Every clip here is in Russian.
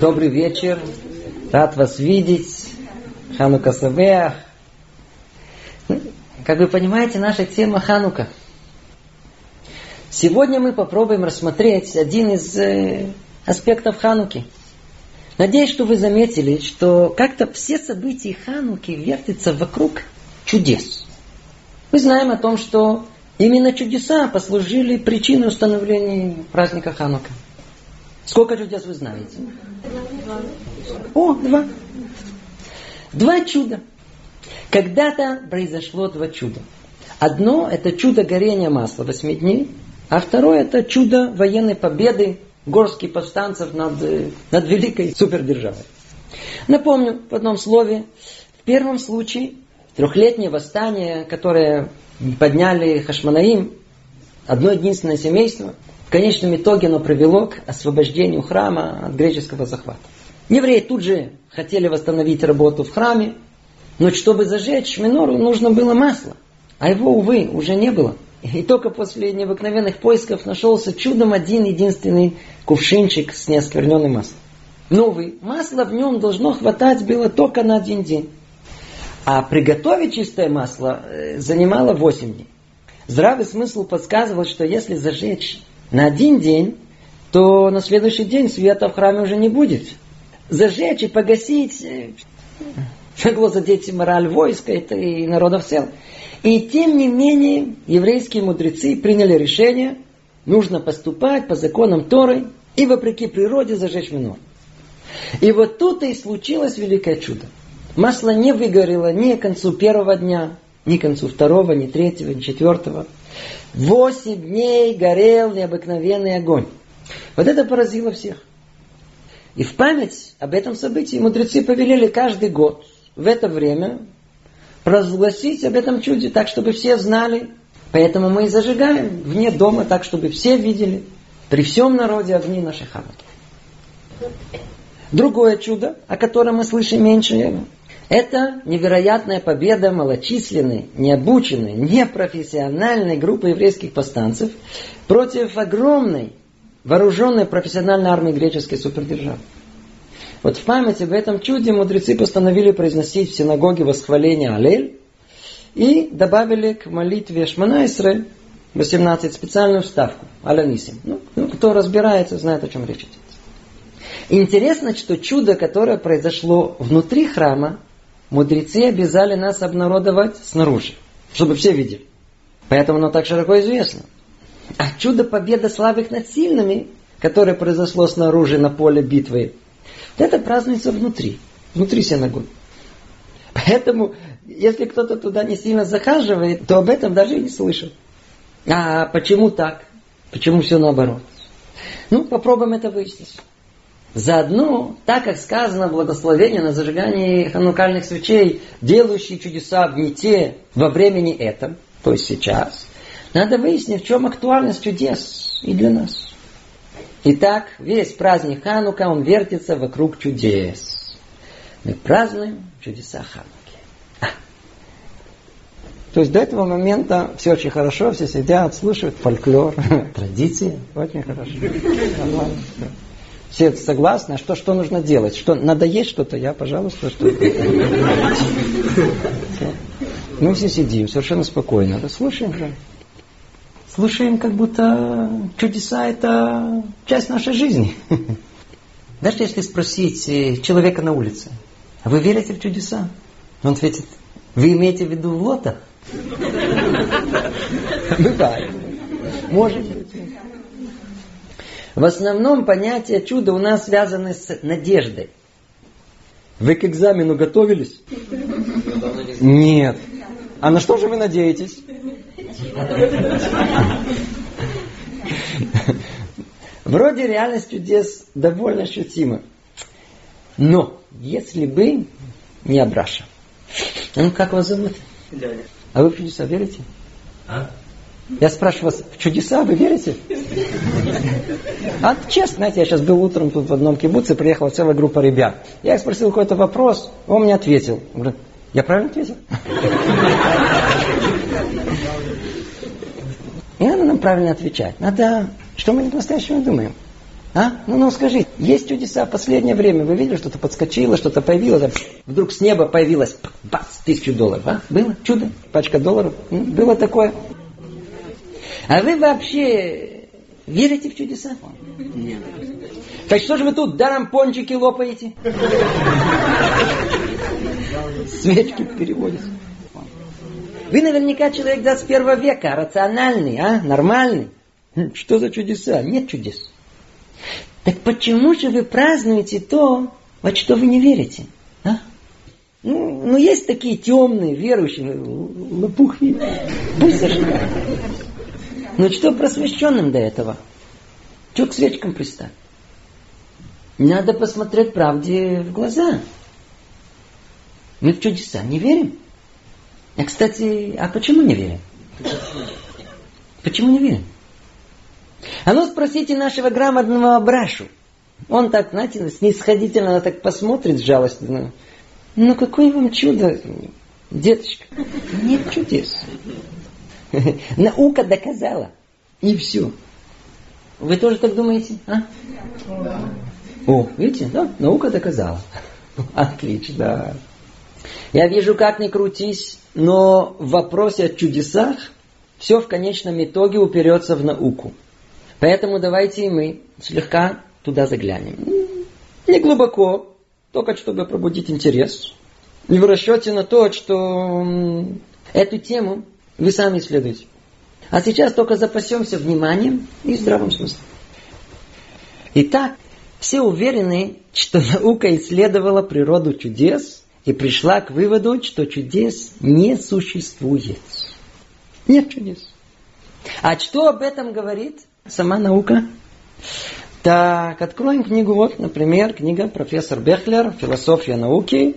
Добрый вечер. Рад вас видеть. Ханука Савеах. Как вы понимаете, наша тема Ханука. Сегодня мы попробуем рассмотреть один из э, аспектов Хануки. Надеюсь, что вы заметили, что как-то все события Хануки вертятся вокруг чудес. Мы знаем о том, что именно чудеса послужили причиной установления праздника Ханука. Сколько чудес вы знаете? О, два. Два чуда. Когда-то произошло два чуда. Одно – это чудо горения масла восьми дней, а второе – это чудо военной победы горских повстанцев над, э, над великой супердержавой. Напомню в одном слове, в первом случае трехлетнее восстание, которое подняли Хашманаим, одно единственное семейство, в конечном итоге оно привело к освобождению храма от греческого захвата. Евреи тут же хотели восстановить работу в храме, но чтобы зажечь минору, нужно было масло. А его, увы, уже не было. И только после необыкновенных поисков нашелся чудом один единственный кувшинчик с неоскверненным маслом. Новый. Масло в нем должно хватать было только на один день. А приготовить чистое масло э, занимало 8 дней. Здравый смысл подсказывал, что если зажечь на один день, то на следующий день света в храме уже не будет. Зажечь и погасить э, могло задеть мораль войска и народа в целом. И тем не менее, еврейские мудрецы приняли решение, нужно поступать по законам Торы и вопреки природе зажечь минор. И вот тут и случилось великое чудо. Масло не выгорело ни к концу первого дня, ни к концу второго, ни третьего, ни четвертого. Восемь дней горел необыкновенный огонь. Вот это поразило всех. И в память об этом событии мудрецы повелели каждый год в это время провозгласить об этом чуде, так, чтобы все знали. Поэтому мы и зажигаем вне дома, так, чтобы все видели при всем народе огни нашей хануки. Другое чудо, о котором мы слышим меньше, это невероятная победа малочисленной, необученной, непрофессиональной группы еврейских повстанцев против огромной вооруженной профессиональной армии греческой супердержавы. Вот в память об этом чуде мудрецы постановили произносить в синагоге восхваление Алель и добавили к молитве Шманайсры 18 специальную вставку Алянисим. Ну, ну, кто разбирается, знает, о чем речь идет. Интересно, что чудо, которое произошло внутри храма, мудрецы обязали нас обнародовать снаружи, чтобы все видели. Поэтому оно так широко известно. А чудо победы слабых над сильными, которое произошло снаружи на поле битвы, это празднуется внутри, внутри синагоги. Поэтому, если кто-то туда не сильно захаживает, то об этом даже и не слышал. А почему так? Почему все наоборот? Ну, попробуем это выяснить. Заодно, так как сказано благословение на зажигании ханукальных свечей, делающие чудеса в Ните во времени этом, то есть сейчас, надо выяснить, в чем актуальность чудес и для нас. Итак, весь праздник Ханука, он вертится вокруг чудес. Мы празднуем чудеса Хануки. А. То есть до этого момента все очень хорошо, все сидят, слушают фольклор, традиции, очень хорошо. Все согласны, а что, что нужно делать? Что, надо есть что-то? Я, пожалуйста, что Мы все сидим совершенно спокойно. Да слушаем же. Слушаем, как будто чудеса это часть нашей жизни. Даже если спросить э, человека на улице, а вы верите в чудеса? Он ответит, вы имеете в виду лота? Бывает. Может быть. В основном понятие чуда у нас связаны с надеждой. Вы к экзамену готовились? Нет. А на что же вы надеетесь? Вроде реальность чудес довольно ощутима. Но, если бы не Абраша. Ну, как вас зовут? А вы в чудеса верите? А? Я спрашиваю вас, в чудеса вы верите? А честно, знаете, я сейчас был утром тут в одном кибуце, приехала целая группа ребят. Я их спросил какой-то вопрос, он мне ответил. Говорит, я правильно ответил? И надо нам правильно отвечать. Надо, что мы по-настоящему думаем. А? Ну, ну скажи, есть чудеса в последнее время? Вы видели, что-то подскочило, что-то появилось? Вдруг с неба появилось, бац, тысячу долларов. А? Было чудо? Пачка долларов? Было такое? А вы вообще верите в чудеса? Нет. Так что же вы тут даром пончики лопаете? Свечки переводятся. Вы наверняка человек 21 века, рациональный, а? Нормальный. Что за чудеса? Нет чудес. Так почему же вы празднуете то, во что вы не верите? А? Ну, ну, есть такие темные, верующие, лопухи. Пусть зажигают. Но ну, что просвещенным до этого? Что к свечкам пристать? Надо посмотреть правде в глаза. Мы в чудеса не верим. А, кстати, а почему не верим? Почему не верим? А ну спросите нашего грамотного Абрашу. Он так, знаете, снисходительно так посмотрит жалостно. Ну какое вам чудо, деточка? Нет чудес. Наука доказала. И все. Вы тоже так думаете? А? О, видите, да, наука доказала. Отлично. Я вижу, как ни крутись, но в вопросе о чудесах все в конечном итоге уперется в науку. Поэтому давайте мы слегка туда заглянем. Не глубоко, только чтобы пробудить интерес. И в расчете на то, что эту тему вы сами исследуете. А сейчас только запасемся вниманием и здравым смыслом. Итак, все уверены, что наука исследовала природу чудес и пришла к выводу, что чудес не существует. Нет чудес. А что об этом говорит сама наука? Так, откроем книгу, вот, например, книга профессор Бехлер «Философия науки»,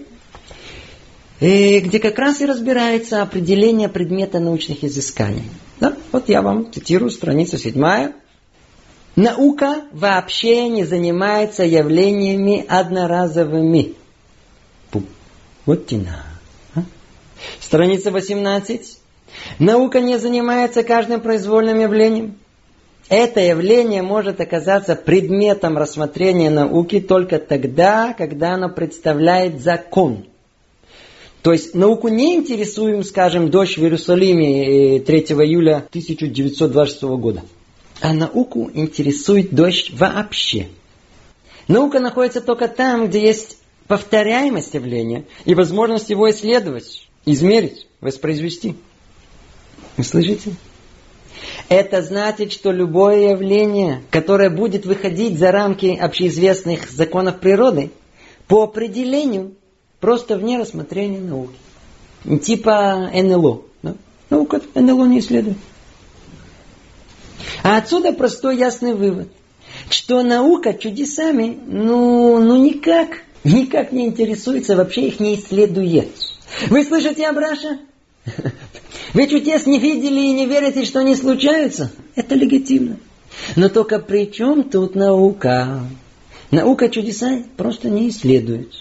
где как раз и разбирается определение предмета научных изысканий. Да? Вот я вам цитирую страницу седьмая. Наука вообще не занимается явлениями одноразовыми. Вот тина. А? Страница 18. Наука не занимается каждым произвольным явлением. Это явление может оказаться предметом рассмотрения науки только тогда, когда оно представляет закон. То есть науку не интересуем, скажем, дождь в Иерусалиме 3 э, июля 1926 года. А науку интересует дождь вообще. Наука находится только там, где есть повторяемость явления и возможность его исследовать, измерить, воспроизвести. Вы слышите? Это значит, что любое явление, которое будет выходить за рамки общеизвестных законов природы, по определению просто вне рассмотрения науки. Типа НЛО. Да? Наука НЛО не исследует. А отсюда простой ясный вывод, что наука чудесами, ну, ну никак, никак не интересуется, вообще их не исследует. Вы слышите, Абраша? Вы чудес не видели и не верите, что они случаются? Это легитимно. Но только при чем тут наука? Наука чудеса просто не исследует.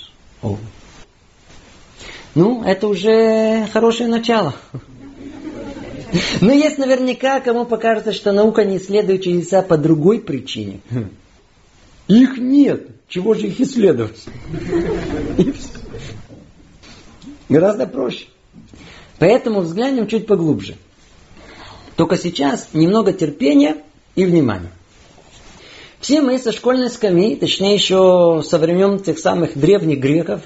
О. Ну, это уже хорошее начало. Но есть наверняка, кому покажется, что наука не исследует чудеса по другой причине. Их нет. Чего же их исследовать? Гораздо проще. Поэтому взглянем чуть поглубже. Только сейчас немного терпения и внимания. Все мы со школьной скамьи, точнее еще со времен тех самых древних греков,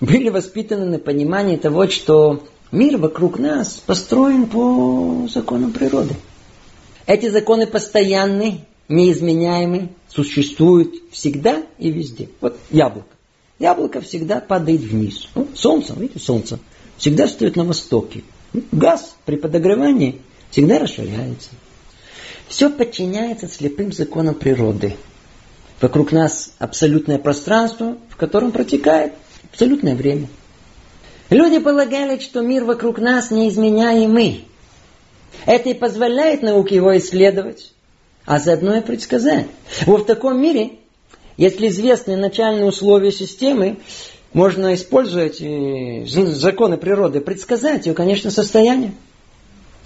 были воспитаны на понимании того, что мир вокруг нас построен по законам природы. Эти законы постоянны, неизменяемы, существуют всегда и везде. Вот яблоко. Яблоко всегда падает вниз. солнце, видите, солнце всегда стоит на востоке. Газ при подогревании всегда расширяется. Все подчиняется слепым законам природы. Вокруг нас абсолютное пространство, в котором протекает абсолютное время. Люди полагали, что мир вокруг нас неизменяемый. Это и позволяет науке его исследовать, а заодно и предсказать. Вот в таком мире, если известны начальные условия системы, можно использовать законы природы, предсказать ее, конечно, состояние.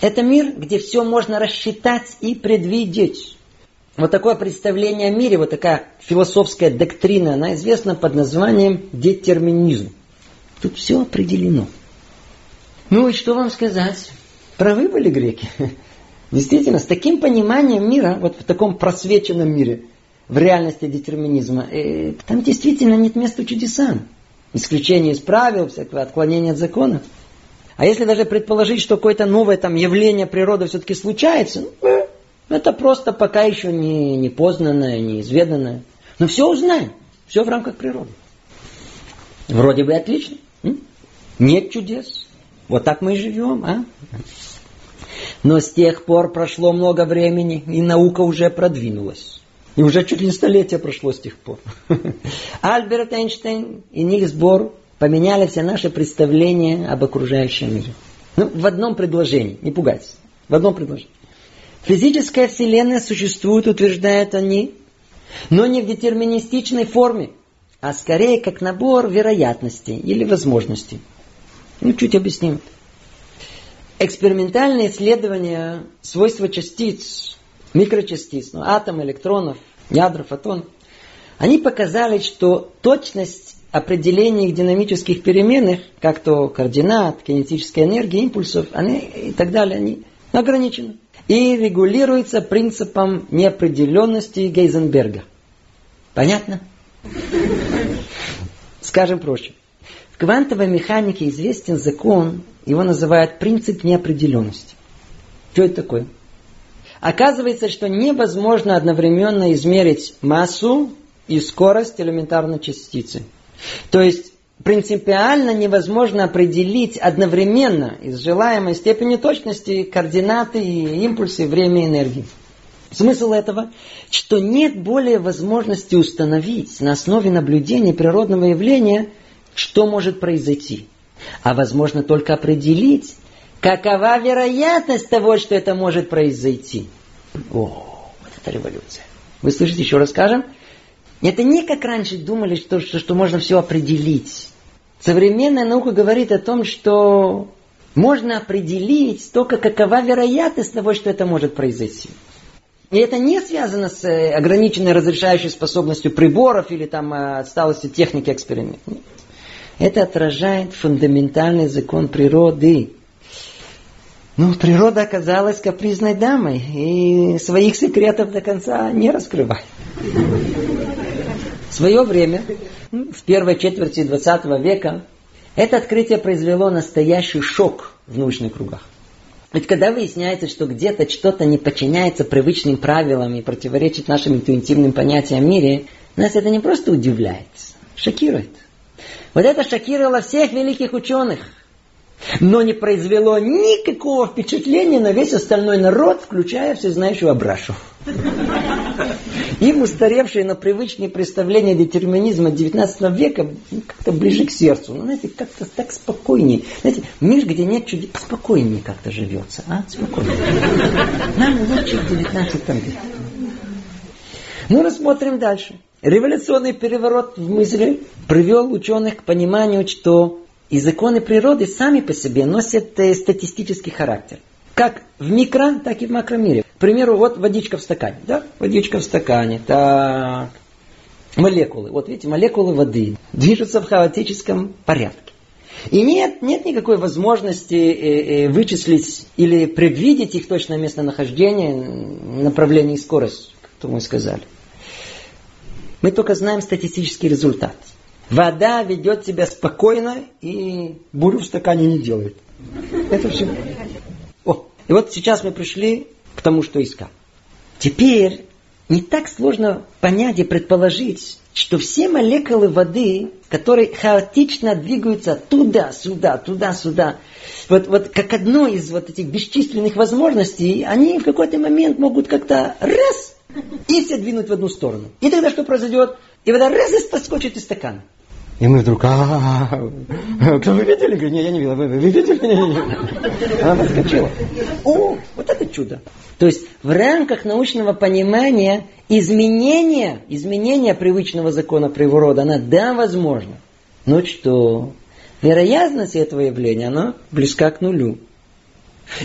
Это мир, где все можно рассчитать и предвидеть. Вот такое представление о мире, вот такая философская доктрина, она известна под названием детерминизм. Тут все определено. Ну и что вам сказать? Правы были греки. Действительно, с таким пониманием мира, вот в таком просвеченном мире, в реальности детерминизма, э, там действительно нет места чудесам. Исключение из правил, всякого отклонения от закона. А если даже предположить, что какое-то новое там явление природы все-таки случается, ну, это просто пока еще не, не познанное, неизведанное. Но все узнаем. Все в рамках природы. Вроде бы отлично. Нет чудес. Вот так мы и живем, а? Но с тех пор прошло много времени, и наука уже продвинулась. И уже чуть ли не столетие прошло с тех пор. Альберт Эйнштейн и Нильс Бор поменяли все наши представления об окружающем мире. Ну, в одном предложении, не пугайтесь, в одном предложении. Физическая вселенная существует, утверждают они, но не в детерминистичной форме, а скорее как набор вероятностей или возможностей. Ну, чуть объясним. Экспериментальные исследования свойства частиц, микрочастиц, ну, атом, электронов, ядра, фотон, они показали, что точность определения их динамических переменных, как то координат, кинетической энергии, импульсов, они и так далее, они ограничены. И регулируется принципом неопределенности Гейзенберга. Понятно? Скажем проще. В квантовой механике известен закон, его называют принцип неопределенности. Что это такое? Оказывается, что невозможно одновременно измерить массу и скорость элементарной частицы. То есть принципиально невозможно определить одновременно из желаемой степени точности координаты и импульсы, время и энергии. Смысл этого, что нет более возможности установить на основе наблюдения природного явления, что может произойти. А возможно только определить, какова вероятность того, что это может произойти. О, вот это революция. Вы слышите, еще раз скажем? Это не как раньше думали, что, что, что можно все определить. Современная наука говорит о том, что можно определить только какова вероятность того, что это может произойти. И это не связано с э, ограниченной разрешающей способностью приборов или там э, отсталостью техники эксперимента. Это отражает фундаментальный закон природы. Ну, природа оказалась капризной дамой и своих секретов до конца не раскрывает. Свое время, в первой четверти 20 века, это открытие произвело настоящий шок в научных кругах. Ведь когда выясняется, что где-то что-то не подчиняется привычным правилам и противоречит нашим интуитивным понятиям о мире, нас это не просто удивляет, шокирует. Вот это шокировало всех великих ученых, но не произвело никакого впечатления на весь остальной народ, включая всезнающего Абрашу. Им устаревшие, но привычные представления детерминизма XIX века как-то ближе к сердцу. Ну, знаете, как-то так спокойнее. Знаете, мир, где нет чудес, спокойнее как-то живется. А? Спокойнее. Нам лучше в XIX веке. Ну, рассмотрим дальше. Революционный переворот в мысли привел ученых к пониманию, что и законы природы сами по себе носят э, статистический характер. Как в микро, так и в макромире. К примеру, вот водичка в стакане. Да? Водичка в стакане. Так. Молекулы. Вот видите, молекулы воды движутся в хаотическом порядке. И нет, нет никакой возможности э, э, вычислить или предвидеть их точное местонахождение, направление и скорость, как мы сказали. Мы только знаем статистический результат. Вода ведет себя спокойно и бурю в стакане не делает. Это все. О, и вот сейчас мы пришли к тому, что искал. Теперь не так сложно понять и предположить, что все молекулы воды, которые хаотично двигаются туда-сюда, туда-сюда, вот, вот как одно из вот этих бесчисленных возможностей, они в какой-то момент могут как-то раз и все двинуть в одну сторону. И тогда что произойдет? И вода раз и подскочит из стакана. И мы вдруг, а, кто вы видели? Говорит, нет, я не видел. Вы, вы видели? Не, не, не. Она подскочила. О, вот это чудо. То есть в рамках научного понимания изменение, изменение привычного закона природы, она да, возможно. Но что? Вероятность этого явления, она близка к нулю.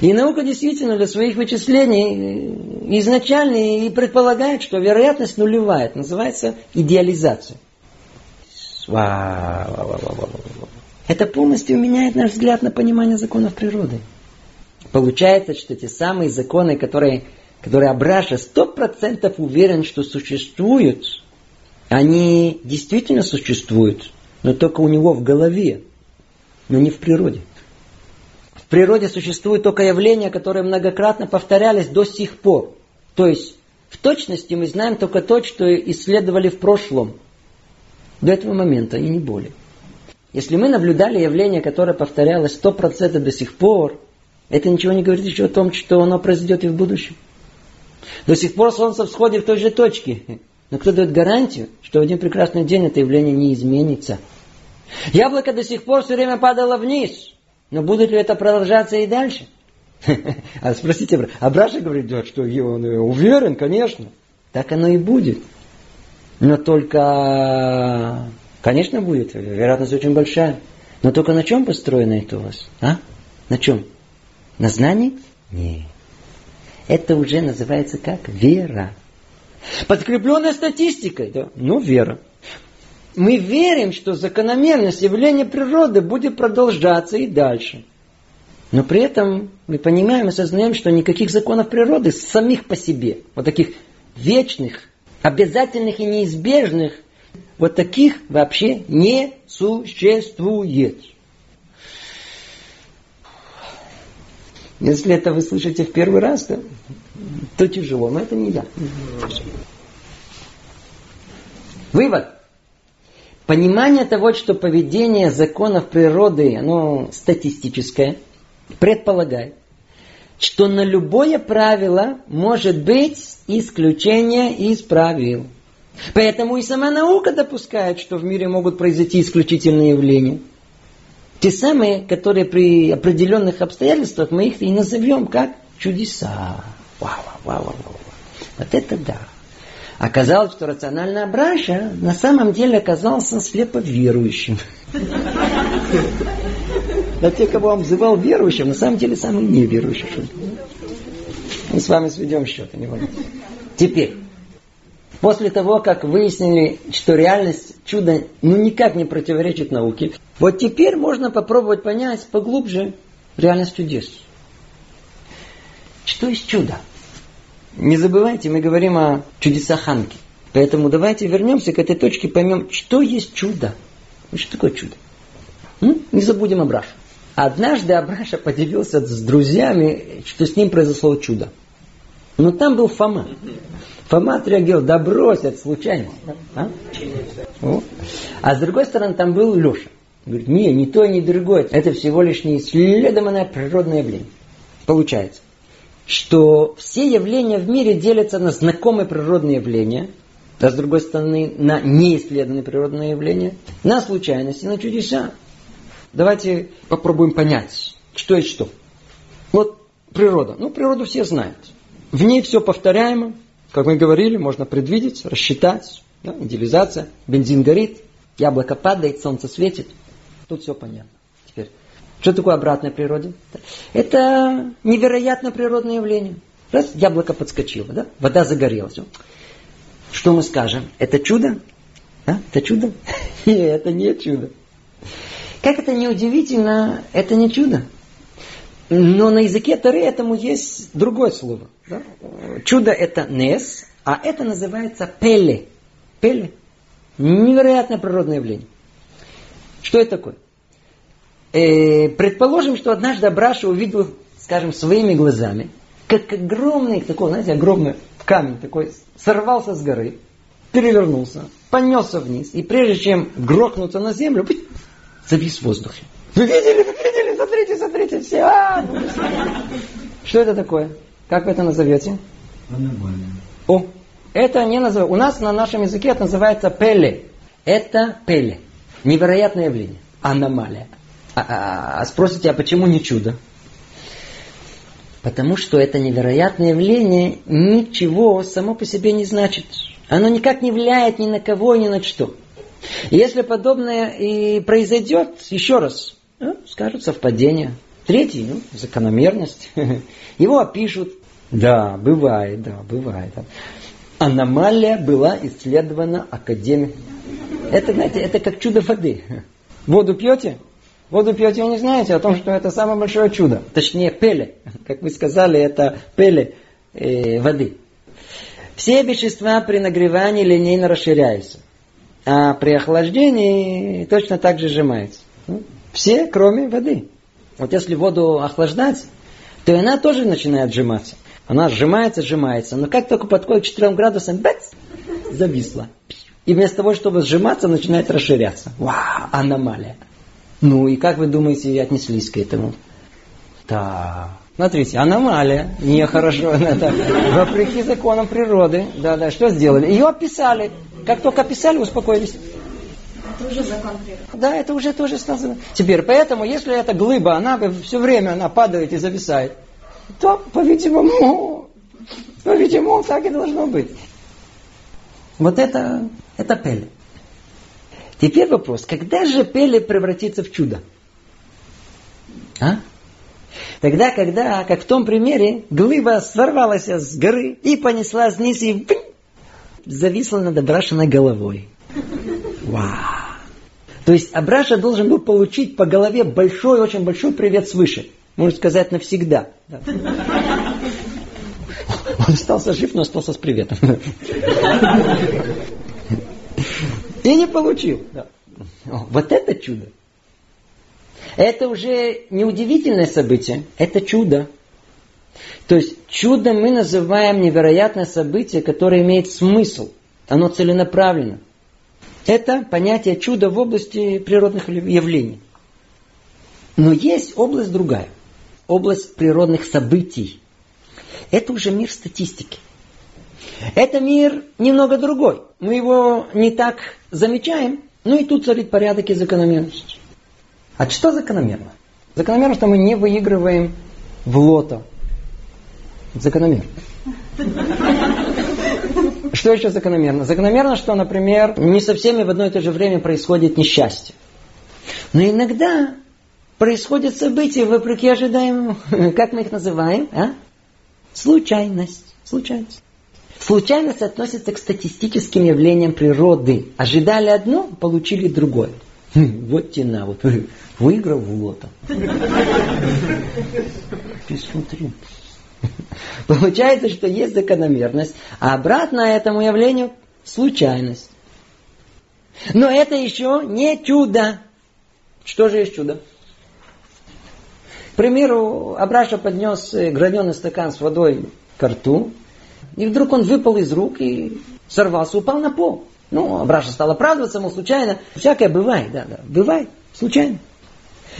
И наука действительно для своих вычислений э, изначально и предполагает, что вероятность нулевая. Это называется идеализация. Это полностью меняет наш взгляд на понимание законов природы. Получается, что те самые законы, которые, которые Абраша процентов уверен, что существуют, они действительно существуют, но только у него в голове, но не в природе. В природе существуют только явления, которые многократно повторялись до сих пор. То есть, в точности мы знаем только то, что исследовали в прошлом. До этого момента и не более. Если мы наблюдали явление, которое повторялось сто процентов до сих пор, это ничего не говорит еще о том, что оно произойдет и в будущем. До сих пор Солнце всходит в той же точке. Но кто дает гарантию, что в один прекрасный день это явление не изменится? Яблоко до сих пор все время падало вниз. Но будет ли это продолжаться и дальше? А спросите, а Браша говорит, что он уверен, конечно. Так оно и будет. Но только, конечно, будет. Вероятность очень большая. Но только на чем построено это у вас? А? На чем? На знании? Нет. Это уже называется как вера. Подкрепленная статистикой, да? Ну, вера. Мы верим, что закономерность явления природы будет продолжаться и дальше. Но при этом мы понимаем и сознаем, что никаких законов природы самих по себе, вот таких вечных, обязательных и неизбежных, вот таких вообще не существует. Если это вы слышите в первый раз, то, то тяжело, но это не я. Вывод. Понимание того, что поведение законов природы, оно статистическое, предполагает, что на любое правило может быть исключение из правил. Поэтому и сама наука допускает, что в мире могут произойти исключительные явления. Те самые, которые при определенных обстоятельствах мы их и назовем как чудеса. Вау, вау, вау, вау. Вот это да. Оказалось, что рациональная браша на самом деле оказался слепо верующим. Да те, кого он взывал верующим, на самом деле самый неверующий. Мы с вами сведем счеты, не волнуйтесь. Теперь, После того, как выяснили, что реальность чуда ну никак не противоречит науке, вот теперь можно попробовать понять поглубже реальность чудес. Что есть чудо? Не забывайте, мы говорим о чудесах Ханки. Поэтому давайте вернемся к этой точке и поймем, что есть чудо. Что такое чудо? М? Не забудем Абраша. Однажды Абраша поделился с друзьями, что с ним произошло чудо. Но там был Фома. Фома отреагировал, да брось, это случайность. А? а с другой стороны, там был Леша. Говорит, не, не то, не другое. Это всего лишь неисследованное природное явление. Получается, что все явления в мире делятся на знакомые природные явления, а с другой стороны, на неисследованные природные явления, на случайности, на чудеса. Давайте попробуем понять, что есть что. Вот природа. Ну, природу все знают. В ней все повторяемо, как мы говорили, можно предвидеть, рассчитать, да, идеализация, бензин горит, яблоко падает, солнце светит. Тут все понятно. Теперь, что такое обратная природа? Это невероятное природное явление. Раз, яблоко подскочило, да? вода загорелась. Что мы скажем? Это чудо? А? Это чудо? Нет, это не чудо. Как это не удивительно, это не чудо. Но на языке Тары этому есть другое слово. Да? Чудо это нес, а это называется пеле. Пеле. Невероятное природное явление. Что это такое? Э, предположим, что однажды Абраша увидел, скажем, своими глазами, как огромный, такой, знаете, огромный камень такой сорвался с горы, перевернулся, понесся вниз, и прежде чем грохнуться на землю, завис в воздухе. Вы видели, вы видели, смотрите, смотрите, все. А! Что это такое? Как вы это назовете? Аномалия. О, это не называется. У нас на нашем языке это называется пеле. Это пеле. Невероятное явление. Аномалия. А, а, а спросите, а почему не чудо? Потому что это невероятное явление ничего само по себе не значит. Оно никак не влияет ни на кого, ни на что. Если подобное и произойдет, еще раз, ну, скажут совпадение. Третий, ну, закономерность. Его опишут. Да, бывает, да, бывает. Аномалия была исследована Академией. Это, знаете, это как чудо воды. Воду пьете? Воду пьете, вы не знаете о том, что это самое большое чудо. Точнее, пеле. Как вы сказали, это пеле э, воды. Все вещества при нагревании линейно расширяются. А при охлаждении точно так же сжимаются. Ну, все, кроме воды. Вот если воду охлаждать, то она тоже начинает сжиматься. Она сжимается, сжимается. Но как только подходит к 4 градусам, бац, зависла. И вместо того, чтобы сжиматься, начинает расширяться. Вау, аномалия. Ну и как вы думаете, отнеслись к этому? Да. Смотрите, аномалия, нехорошо. Это, вопреки законам природы. Да, да, что сделали? Ее описали. Как только описали, успокоились. Это уже закон природы. Да, это уже тоже сказано. Теперь, поэтому, если эта глыба, она все время она падает и зависает, то, по-видимому, по-видимому, так и должно быть. Вот это, это пеле. Теперь вопрос, когда же пеле превратится в чудо? А? Тогда, когда, как в том примере, глыба сорвалась с горы и понесла вниз и зависла над Абрашиной головой. Вау! То есть Абраша должен был получить по голове большой, очень большой привет свыше. Можно сказать, навсегда. Да. Он остался жив, но остался с приветом. И не получил. Да. Вот это чудо. Это уже не удивительное событие, это чудо. То есть чудо мы называем невероятное событие, которое имеет смысл. Оно целенаправленно. Это понятие чуда в области природных явлений. Но есть область другая. Область природных событий. Это уже мир статистики. Это мир немного другой. Мы его не так замечаем, ну и тут царит порядок и закономерность. А что закономерно? Закономерно, что мы не выигрываем в лото. Закономерно. Что еще закономерно? Закономерно, что, например, не со всеми в одно и то же время происходит несчастье. Но иногда происходят события вопреки ожидаемому. Как мы их называем? А? Случайность. Случайность. Случайность относится к статистическим явлениям природы. Ожидали одно, получили другое. Хм, вот тена, вот выиграл в лото. Посмотри. Получается, что есть закономерность, а обратно этому явлению случайность. Но это еще не чудо. Что же есть чудо? К примеру, Абраша поднес граненый стакан с водой к рту, и вдруг он выпал из рук и сорвался, упал на пол. Ну, Абраша стал оправдываться, мол, случайно. Всякое бывает, да, да, бывает, случайно.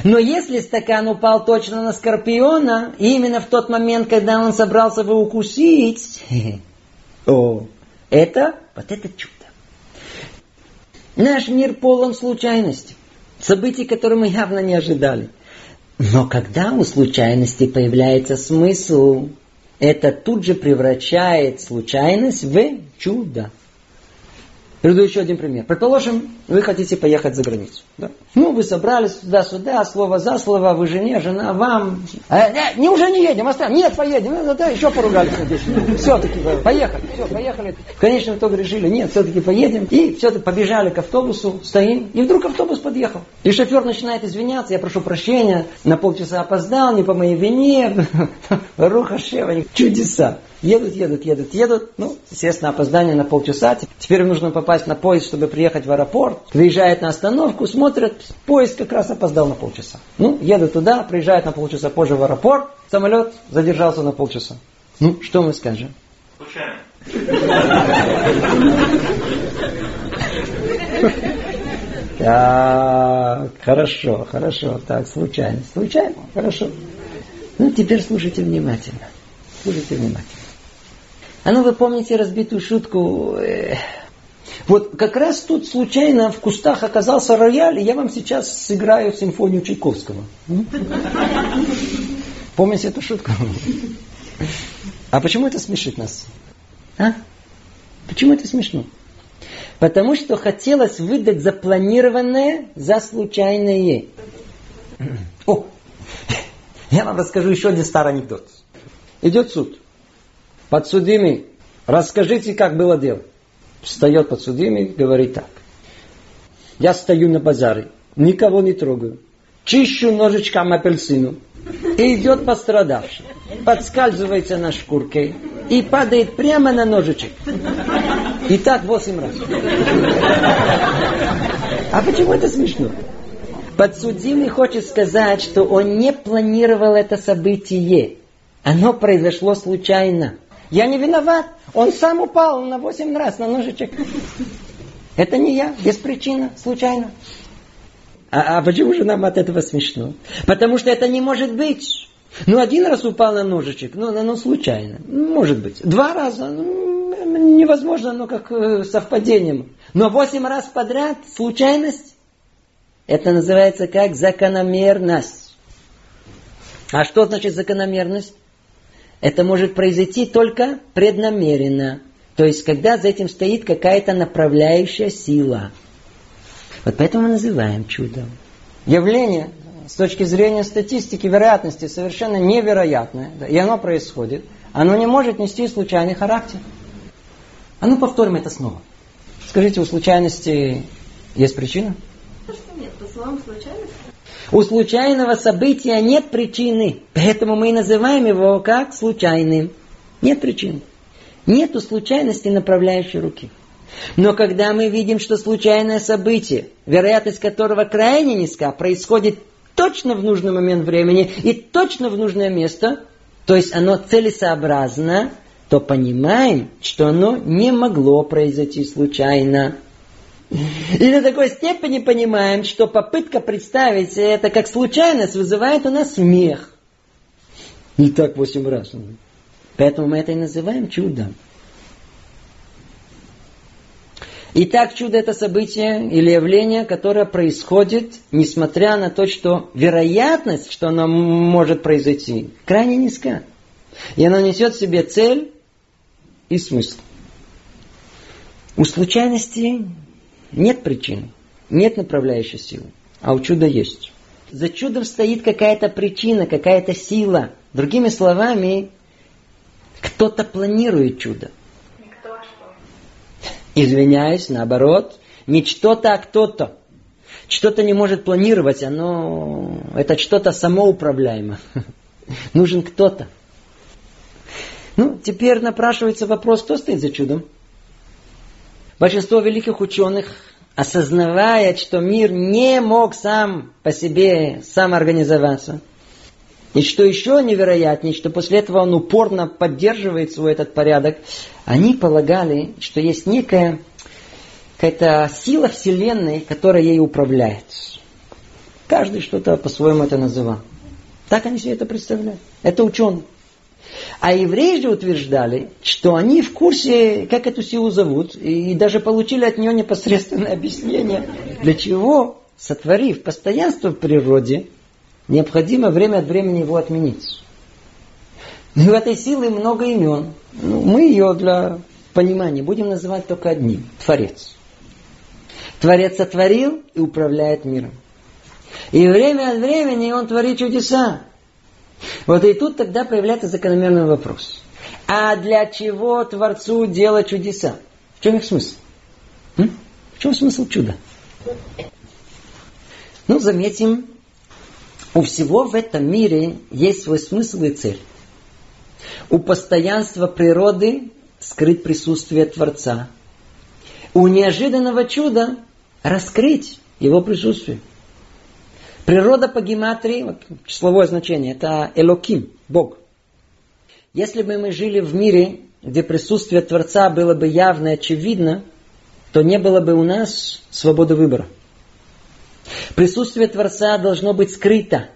Но если стакан упал точно на скорпиона, именно в тот момент, когда он собрался его укусить, о, это, вот это чудо. Наш мир полон случайностей, событий, которые мы явно не ожидали. Но когда у случайности появляется смысл, это тут же превращает случайность в чудо. Приведу еще один пример. Предположим, вы хотите поехать за границу. Да? Ну, вы собрались туда-сюда, слово за слово, вы жене, жена вам. А, не, не, уже не едем, оставим. Нет, поедем. Ну, да, еще поругались Все-таки поехали. Все, поехали. В конечном итоге решили, нет, все-таки поедем. И все-таки побежали к автобусу, стоим. И вдруг автобус подъехал. И шофер начинает извиняться, я прошу прощения, на полчаса опоздал, не по моей вине. Руха Шева, чудеса. Едут, едут, едут, едут. Ну, естественно, опоздание на полчаса. Теперь нужно попасть на поезд, чтобы приехать в аэропорт. Выезжает на остановку, смотрят, поезд как раз опоздал на полчаса. Ну, едут туда, приезжают на полчаса позже в аэропорт. Самолет задержался на полчаса. Ну, что мы скажем? Случайно. Так, хорошо, хорошо. Так, случайно. Случайно, хорошо. Ну, теперь слушайте внимательно. Слушайте внимательно. А ну вы помните разбитую шутку? Э, вот как раз тут случайно в кустах оказался рояль, и я вам сейчас сыграю симфонию Чайковского. Помните эту шутку? А почему это смешит нас? А? Почему это смешно? Потому что хотелось выдать запланированное за случайное. О, Я вам расскажу еще один старый анекдот. Идет суд. Подсудимый, расскажите, как было дело. Встает подсудимый, говорит так. Я стою на базаре, никого не трогаю. Чищу ножичком апельсину. И идет пострадавший. Подскальзывается на шкурке и падает прямо на ножичек. И так восемь раз. А почему это смешно? Подсудимый хочет сказать, что он не планировал это событие. Оно произошло случайно. Я не виноват. Он сам упал на восемь раз на ножичек. Это не я, без причины, случайно. А, а почему же нам от этого смешно? Потому что это не может быть. Ну, один раз упал на ножичек, ну, ну случайно. Может быть. Два раза, ну, невозможно, ну, как э, совпадением. Но восемь раз подряд случайность. Это называется как закономерность. А что значит закономерность? Это может произойти только преднамеренно. То есть, когда за этим стоит какая-то направляющая сила. Вот поэтому мы называем чудом. Явление с точки зрения статистики вероятности совершенно невероятное. И оно происходит. Оно не может нести случайный характер. А ну повторим это снова. Скажите, у случайности есть причина? Нет, по словам случайности. У случайного события нет причины, поэтому мы и называем его как случайным. Нет причины. Нету случайности направляющей руки. Но когда мы видим, что случайное событие, вероятность которого крайне низка, происходит точно в нужный момент времени и точно в нужное место, то есть оно целесообразно, то понимаем, что оно не могло произойти случайно. И до такой степени понимаем, что попытка представить это как случайность вызывает у нас смех. Не так восемь раз. Поэтому мы это и называем чудом. Итак, чудо это событие или явление, которое происходит, несмотря на то, что вероятность, что оно может произойти, крайне низка. И оно несет в себе цель и смысл. У случайности нет причин, нет направляющей силы, а у чуда есть. За чудом стоит какая-то причина, какая-то сила. Другими словами, кто-то планирует чудо. Никто, а что? Извиняюсь, наоборот, не что-то, а кто-то. Что-то не может планировать, оно, это что-то самоуправляемо. Нужен кто-то. Ну, теперь напрашивается вопрос, кто стоит за чудом? Большинство великих ученых, осознавая, что мир не мог сам по себе самоорганизоваться, и что еще невероятнее, что после этого он упорно поддерживает свой этот порядок, они полагали, что есть некая какая-то сила Вселенной, которая ей управляет. Каждый что-то по-своему это называл. Так они себе это представляют. Это ученые. А евреи же утверждали, что они в курсе, как эту силу зовут, и даже получили от нее непосредственное объяснение, для чего, сотворив постоянство в природе, необходимо время от времени его отменить. И у этой силы много имен. Ну, мы ее для понимания будем называть только одним – Творец. Творец сотворил и управляет миром. И время от времени он творит чудеса. Вот и тут тогда появляется закономерный вопрос. А для чего Творцу делать чудеса? В чем их смысл? М? В чем смысл чуда? Ну, заметим, у всего в этом мире есть свой смысл и цель. У постоянства природы скрыть присутствие Творца. У неожиданного чуда раскрыть его присутствие. Природа по гематрии, вот, числовое значение, это Элоким, Бог. Если бы мы жили в мире, где присутствие Творца было бы явно и очевидно, то не было бы у нас свободы выбора. Присутствие Творца должно быть скрыто.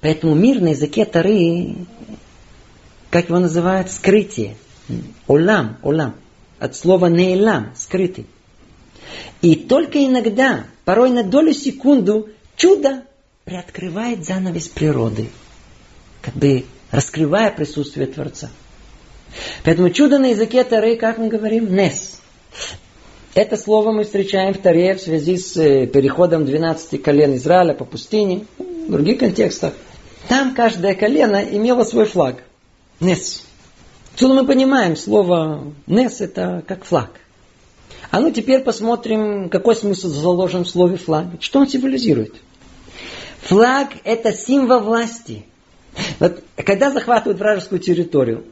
Поэтому мир на языке Тары, как его называют, скрытие. Олам, олам. От слова нейлам, скрытый. И только иногда, порой на долю секунду, чудо приоткрывает занавес природы, как бы раскрывая присутствие Творца. Поэтому чудо на языке Тары, как мы говорим, нес. Это слово мы встречаем в Таре в связи с э, переходом 12 колен Израиля по пустыне, в других контекстах. Там каждое колено имело свой флаг. Нес. Отсюда мы понимаем, слово Нес это как флаг. А ну теперь посмотрим, какой смысл заложен в слове флаг. Что он символизирует? Флаг это символ власти. Вот, когда захватывают вражескую территорию,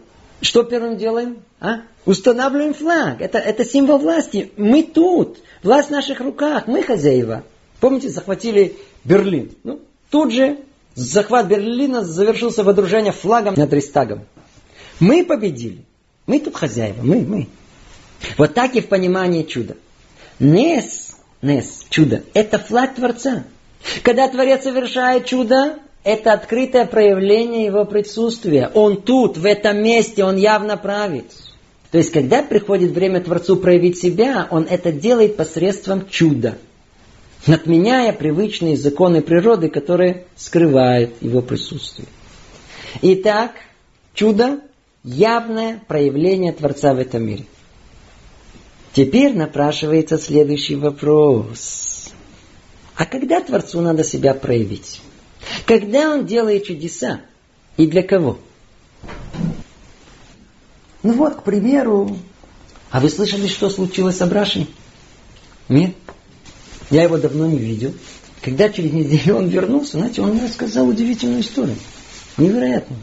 что первым делаем? А? Устанавливаем флаг. Это, это символ власти. Мы тут. Власть в наших руках. Мы хозяева. Помните, захватили Берлин. Ну, тут же захват Берлина завершился водружение флагом над Рейстагом. Мы победили. Мы тут хозяева. Мы, мы. Вот так и в понимании чуда. Нес, Нес, чудо, это флаг Творца. Когда Творец совершает чудо, это открытое проявление Его присутствия. Он тут, в этом месте, Он явно правит. То есть, когда приходит время Творцу проявить себя, Он это делает посредством чуда, отменяя привычные законы природы, которые скрывают Его присутствие. Итак, чудо – явное проявление Творца в этом мире. Теперь напрашивается следующий вопрос. А когда Творцу надо себя проявить? Когда он делает чудеса? И для кого? Ну вот, к примеру, а вы слышали, что случилось с Абрашей? Нет? Я его давно не видел. Когда через неделю он вернулся, знаете, он мне рассказал удивительную историю. Невероятную.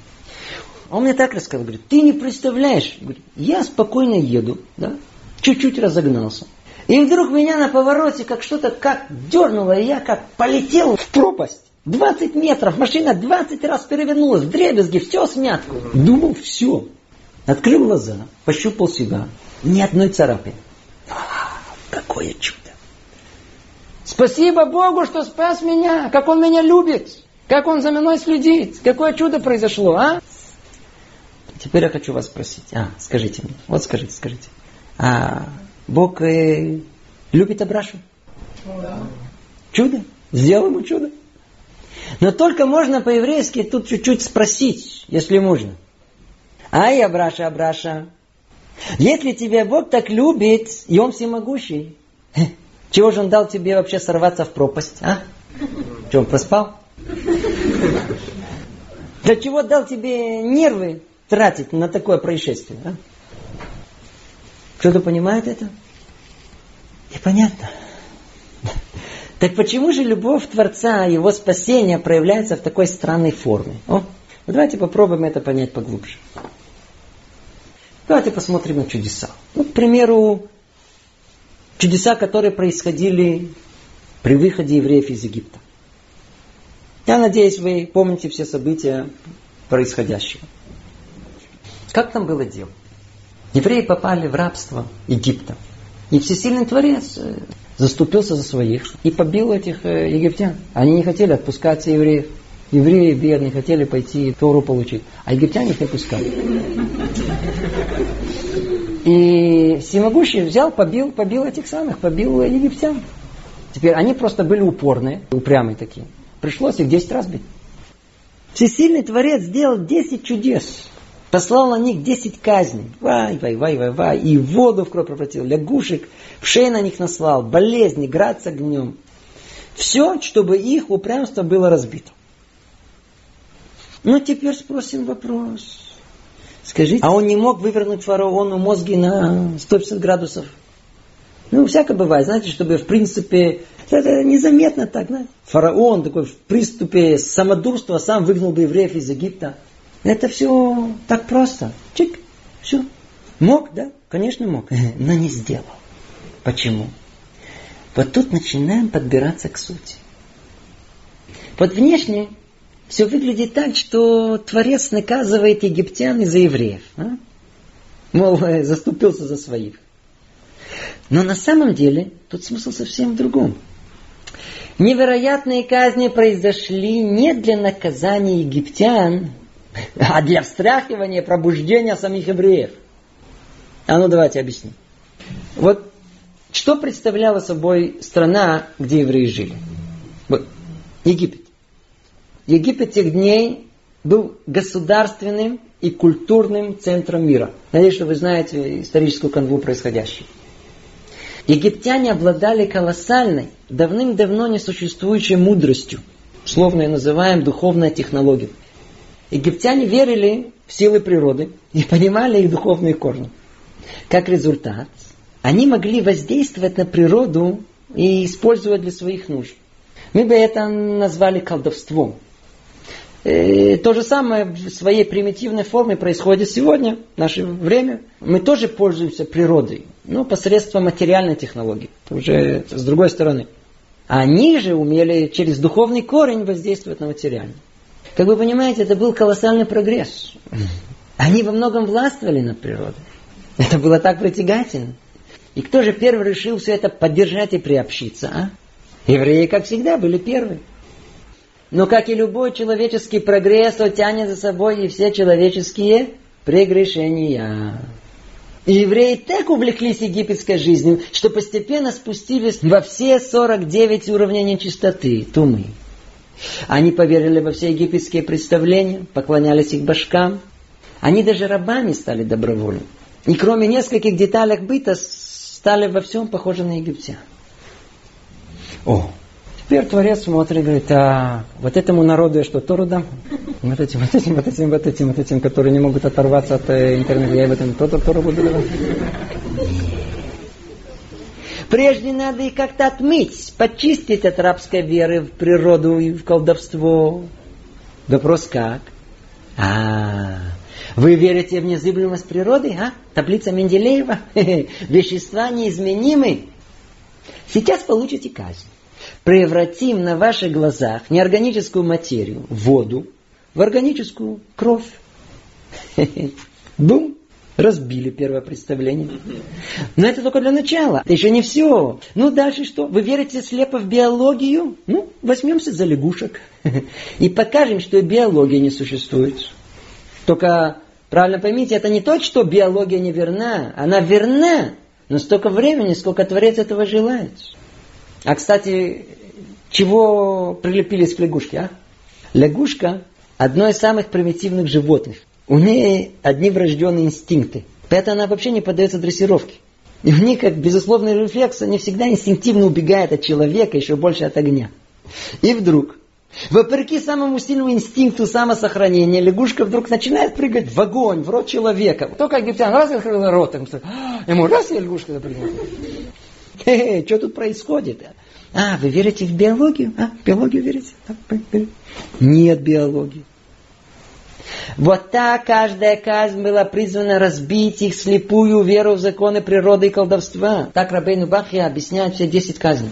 Он мне так рассказал, говорит, ты не представляешь, говорит, я спокойно еду, да, чуть-чуть разогнался. И вдруг меня на повороте как что-то как дернуло, и я как полетел в пропасть. 20 метров, машина 20 раз перевернулась, в дребезги, все смятку. Думал, все. Открыл глаза, пощупал себя. Ни одной царапины. А, какое чудо. Спасибо Богу, что спас меня, как Он меня любит, как Он за мной следит. Какое чудо произошло, а? Теперь я хочу вас спросить. А, скажите мне. Вот скажите, скажите. А Бог э, любит Абрашу? Да. Чудо? Сделал ему чудо. Но только можно по-еврейски тут чуть-чуть спросить, если можно. Ай, Абраша, Абраша, если тебя Бог так любит, и Он всемогущий, чего же Он дал тебе вообще сорваться в пропасть, а? Он проспал? Для чего дал тебе нервы тратить на такое происшествие, а? Кто-то понимает это? Непонятно. Так почему же любовь Творца, его спасение проявляется в такой странной форме? О, давайте попробуем это понять поглубже. Давайте посмотрим на чудеса. Ну, к примеру, чудеса, которые происходили при выходе евреев из Египта. Я надеюсь, вы помните все события происходящего. Как там было дело? Евреи попали в рабство Египта. И всесильный Творец э, заступился за своих и побил этих э, египтян. Они не хотели отпускать евреев. Евреи бедные хотели пойти Тору получить, а египтяне их не пускали. И всемогущий взял, побил, побил этих самых, побил египтян. Теперь они просто были упорные, упрямые такие. Пришлось их 10 раз бить. Всесильный Творец сделал 10 чудес. Послал на них 10 казней. Вай, вай, вай, вай, вай. И воду в кровь превратил, лягушек в шею на них наслал, болезни, град с огнем. Все, чтобы их упрямство было разбито. Ну, теперь спросим вопрос. Скажите, а он не мог вывернуть фараону мозги на 150 градусов? Ну, всякое бывает, знаете, чтобы, в принципе, это незаметно так, знаете. Фараон такой в приступе самодурства сам выгнал бы евреев из Египта. Это все так просто. Чик, все. Мог, да? Конечно, мог, но не сделал. Почему? Вот тут начинаем подбираться к сути. Вот внешне все выглядит так, что Творец наказывает египтян из-за евреев. А? Мол, заступился за своих. Но на самом деле тут смысл совсем в другом. Невероятные казни произошли не для наказания египтян, а для встряхивания, пробуждения самих евреев. А ну давайте объясним. Вот что представляла собой страна, где евреи жили? Египет. Египет тех дней был государственным и культурным центром мира. Надеюсь, что вы знаете историческую канву происходящего. Египтяне обладали колоссальной, давным-давно несуществующей мудростью. Словно ее называем духовная технология. Египтяне верили в силы природы и понимали их духовные корни. Как результат, они могли воздействовать на природу и использовать для своих нужд. Мы бы это назвали колдовством. И э, то же самое в своей примитивной форме происходит сегодня, в наше время. Мы тоже пользуемся природой, но посредством материальной технологии, уже с другой стороны. Они же умели через духовный корень воздействовать на материальный. Как вы понимаете, это был колоссальный прогресс. Они во многом властвовали над природой. Это было так притягательно. И кто же первый решил все это поддержать и приобщиться, а? Евреи, как всегда, были первые. Но, как и любой человеческий прогресс, он тянет за собой и все человеческие прегрешения. И евреи так увлеклись египетской жизнью, что постепенно спустились во все 49 уровней нечистоты, тумы. Они поверили во все египетские представления, поклонялись их башкам. Они даже рабами стали добровольно. И кроме нескольких деталей быта, стали во всем похожи на египтян. О, теперь Творец смотрит и говорит, а вот этому народу я что, Тору дам? Вот этим, вот этим, вот этим, вот этим, вот этим, которые не могут оторваться от э, интернета, я в этом то-то Тору буду давать. Прежде надо их как-то отмыть, почистить от рабской веры в природу и в колдовство. Вопрос как? А, вы верите в незыблемость природы, а? Таблица Менделеева? Вещества неизменимы. Сейчас получите казнь. Превратим на ваших глазах неорганическую материю, воду, в органическую кровь. Бум! Разбили первое представление. Но это только для начала. Это еще не все. Ну, дальше что? Вы верите слепо в биологию? Ну, возьмемся за лягушек. И покажем, что биология не существует. Только, правильно поймите, это не то, что биология не верна. Она верна, но столько времени, сколько Творец этого желает. А, кстати, чего прилепились к лягушке, а? Лягушка – одно из самых примитивных животных. У нее одни врожденные инстинкты. Поэтому она вообще не поддается дрессировке. И у них, как безусловный рефлекс, они всегда инстинктивно убегают от человека, еще больше от огня. И вдруг, вопреки самому сильному инстинкту самосохранения, лягушка вдруг начинает прыгать в огонь, в рот человека. Только египтян раз открыл рот, ему раз и лягушка запрыгнула. Что тут происходит? А, вы верите в биологию? А, в биологию верите? Нет биологии. Вот так каждая казнь была призвана разбить их слепую веру в законы природы и колдовства. Так Рабейну Бахья объясняет все десять казней.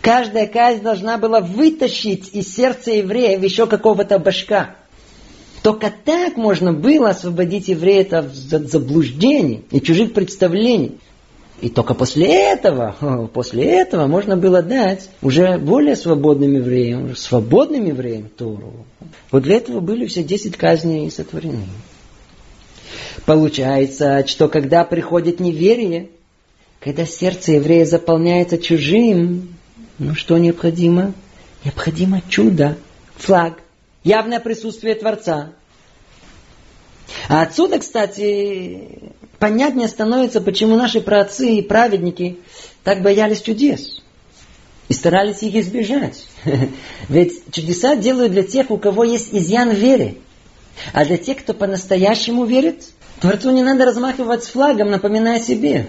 Каждая казнь должна была вытащить из сердца евреев еще какого-то башка. Только так можно было освободить еврея от заблуждений и чужих представлений. И только после этого, после этого можно было дать уже более свободным евреям, свободным евреям Тору. Вот для этого были все десять казней сотворены. Получается, что когда приходит неверие, когда сердце еврея заполняется чужим, ну что необходимо? Необходимо чудо, флаг, явное присутствие Творца. А отсюда, кстати, понятнее становится, почему наши праотцы и праведники так боялись чудес и старались их избежать. Ведь чудеса делают для тех, у кого есть изъян в вере. А для тех, кто по-настоящему верит, Творцу не надо размахивать с флагом, напоминая себе.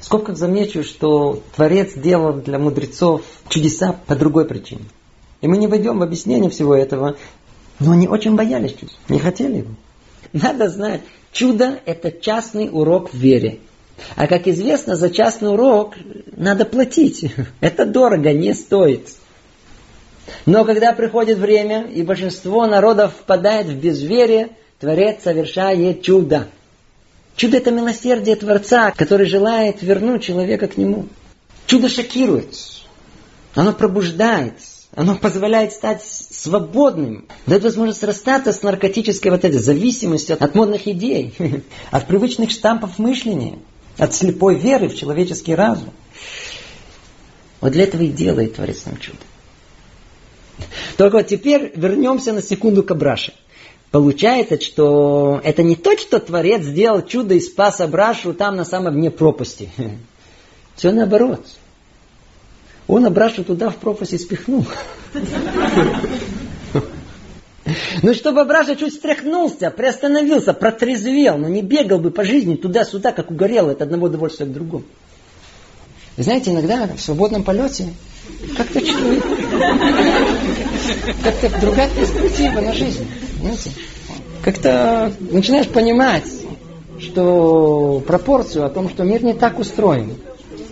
В скобках замечу, что Творец делал для мудрецов чудеса по другой причине. И мы не войдем в объяснение всего этого, но они очень боялись чудес, не хотели его. Надо знать, чудо – это частный урок в вере. А как известно, за частный урок надо платить. Это дорого, не стоит. Но когда приходит время, и большинство народов впадает в безверие, Творец совершает чудо. Чудо – это милосердие Творца, который желает вернуть человека к Нему. Чудо шокирует. Оно пробуждает. Оно позволяет стать свободным. Дает возможность расстаться с наркотической вот этой зависимостью от модных идей, от привычных штампов мышления, от слепой веры в человеческий разум. Вот для этого и делает Творец нам чудо. Только вот теперь вернемся на секунду к Абраше. Получается, что это не то, что Творец сделал чудо и спас Абрашу там на самом дне пропасти. Все наоборот. Он Абрашу туда в пропасть и спихнул. Ну, чтобы Абраша чуть встряхнулся, приостановился, протрезвел, но не бегал бы по жизни туда-сюда, как угорел от одного удовольствия к другому. Вы знаете, иногда в свободном полете как-то человек, как-то другая перспектива на жизнь. Знаете? Как-то начинаешь понимать, что пропорцию о том, что мир не так устроен.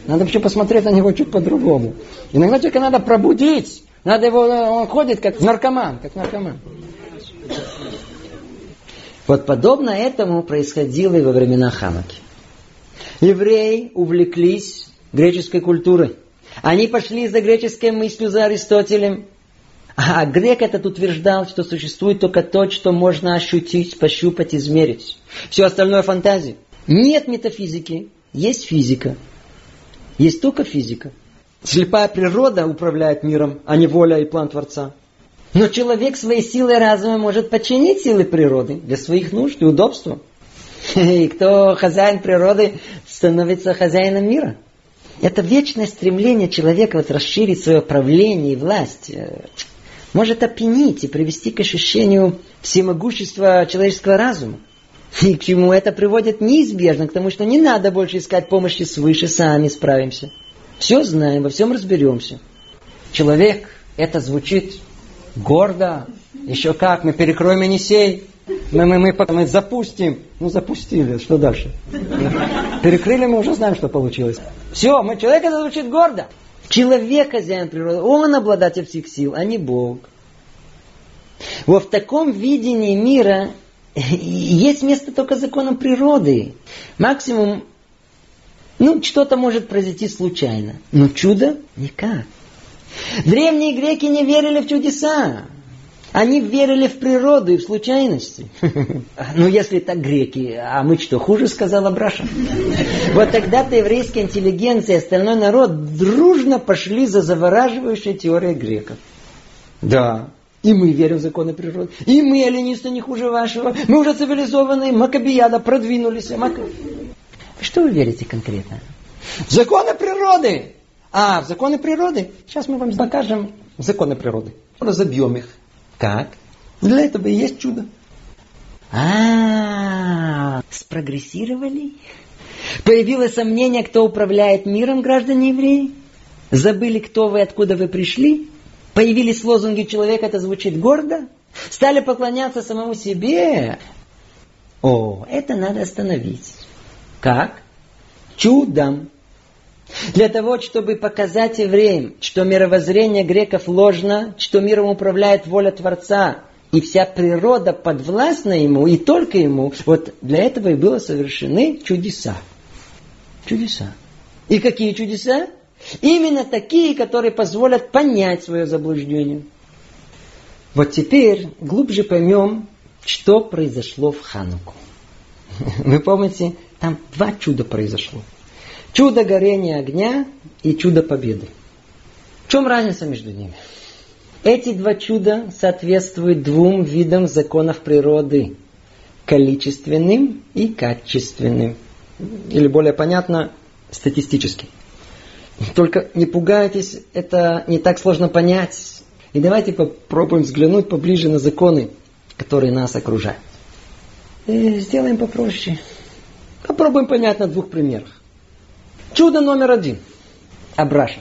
Надо вообще посмотреть на него чуть по-другому. Иногда человека надо пробудить. Надо его, он ходит как наркоман, как наркоман. Вот подобно этому происходило и во времена Ханаки. Евреи увлеклись греческой культурой. Они пошли за греческой мыслью, за Аристотелем. А грек этот утверждал, что существует только то, что можно ощутить, пощупать, измерить. Все остальное фантазия. Нет метафизики, есть физика. Есть только физика. Слепая природа управляет миром, а не воля и план Творца. Но человек своей силой разума может подчинить силы природы для своих нужд и удобства. И кто хозяин природы, становится хозяином мира. Это вечное стремление человека вот расширить свое правление и власть э, может опьянить и привести к ощущению всемогущества человеческого разума. И к чему это приводит неизбежно, к тому, что не надо больше искать помощи свыше, сами справимся. Все знаем, во всем разберемся. Человек, это звучит гордо, еще как, мы перекроем Енисей, мы, мы, мы, мы запустим. Ну, запустили, что дальше? Перекрыли, мы уже знаем, что получилось. Все, мы, человек это звучит гордо. Человек хозяин природы, он обладатель всех сил, а не Бог. Вот в таком видении мира есть место только законам природы. Максимум, ну, что-то может произойти случайно. Но чудо никак. Древние греки не верили в чудеса. Они верили в природу и в случайности. Ну, если так греки, а мы что, хуже, сказала Браша? Вот тогда-то еврейская интеллигенция и остальной народ дружно пошли за завораживающей теорией греков. Да, и мы верим в законы природы. И мы, эллинисты, не хуже вашего. Мы уже цивилизованные, макабияда, продвинулись. Мак... Что вы верите конкретно? В законы природы! А, в законы природы? Сейчас мы вам покажем законы природы. Разобьем их. Как? Для этого и есть чудо. А, спрогрессировали? Появилось сомнение, кто управляет миром, граждане евреи? Забыли, кто вы, откуда вы пришли? Появились лозунги «человек» это звучит гордо? Стали поклоняться самому себе? О, это надо остановить. Как? Чудом. Для того, чтобы показать евреям, что мировоззрение греков ложно, что миром управляет воля Творца, и вся природа подвластна ему, и только ему, вот для этого и было совершены чудеса. Чудеса. И какие чудеса? Именно такие, которые позволят понять свое заблуждение. Вот теперь глубже поймем, что произошло в Хануку. Вы помните, там два чуда произошло. Чудо горения огня и чудо победы. В чем разница между ними? Эти два чуда соответствуют двум видам законов природы. Количественным и качественным. Или более понятно, статистически. Только не пугайтесь, это не так сложно понять. И давайте попробуем взглянуть поближе на законы, которые нас окружают. И сделаем попроще. Попробуем понять на двух примерах. Чудо номер один. Абраша.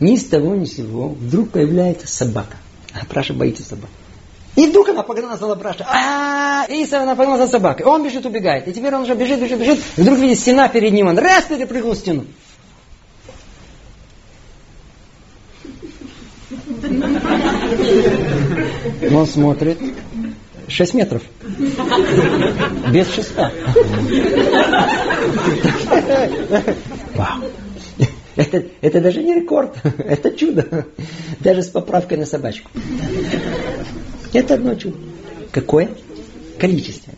Ни с того, ни с сего вдруг появляется собака. Абраша боится собак. И вдруг она погнала за Абраша. А, и она погнала за собакой. Он бежит, убегает. И теперь он уже бежит, бежит, бежит. И вдруг видит стена перед ним. Он раз перепрыгнул стену. Он смотрит. шесть метров. Без шеста. Вау. Это, это даже не рекорд, это чудо. Даже с поправкой на собачку. Это одно чудо. Какое? Количество.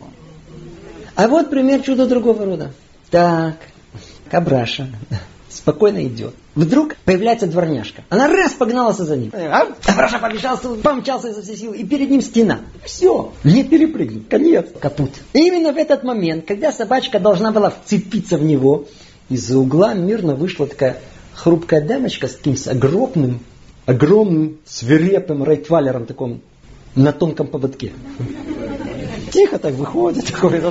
А вот пример чуда другого рода. Так, Кабраша спокойно идет. Вдруг появляется дворняжка. Она раз погналась за ним. А? Кабраша побежал, помчался изо всех сил, и перед ним стена. Все, не перепрыгнуть, конец, капут. И именно в этот момент, когда собачка должна была вцепиться в него, из-за угла мирно вышла такая хрупкая дамочка с таким с огромным огромным свирепым рейтвалером таком на тонком поводке. Тихо так выходит, такой,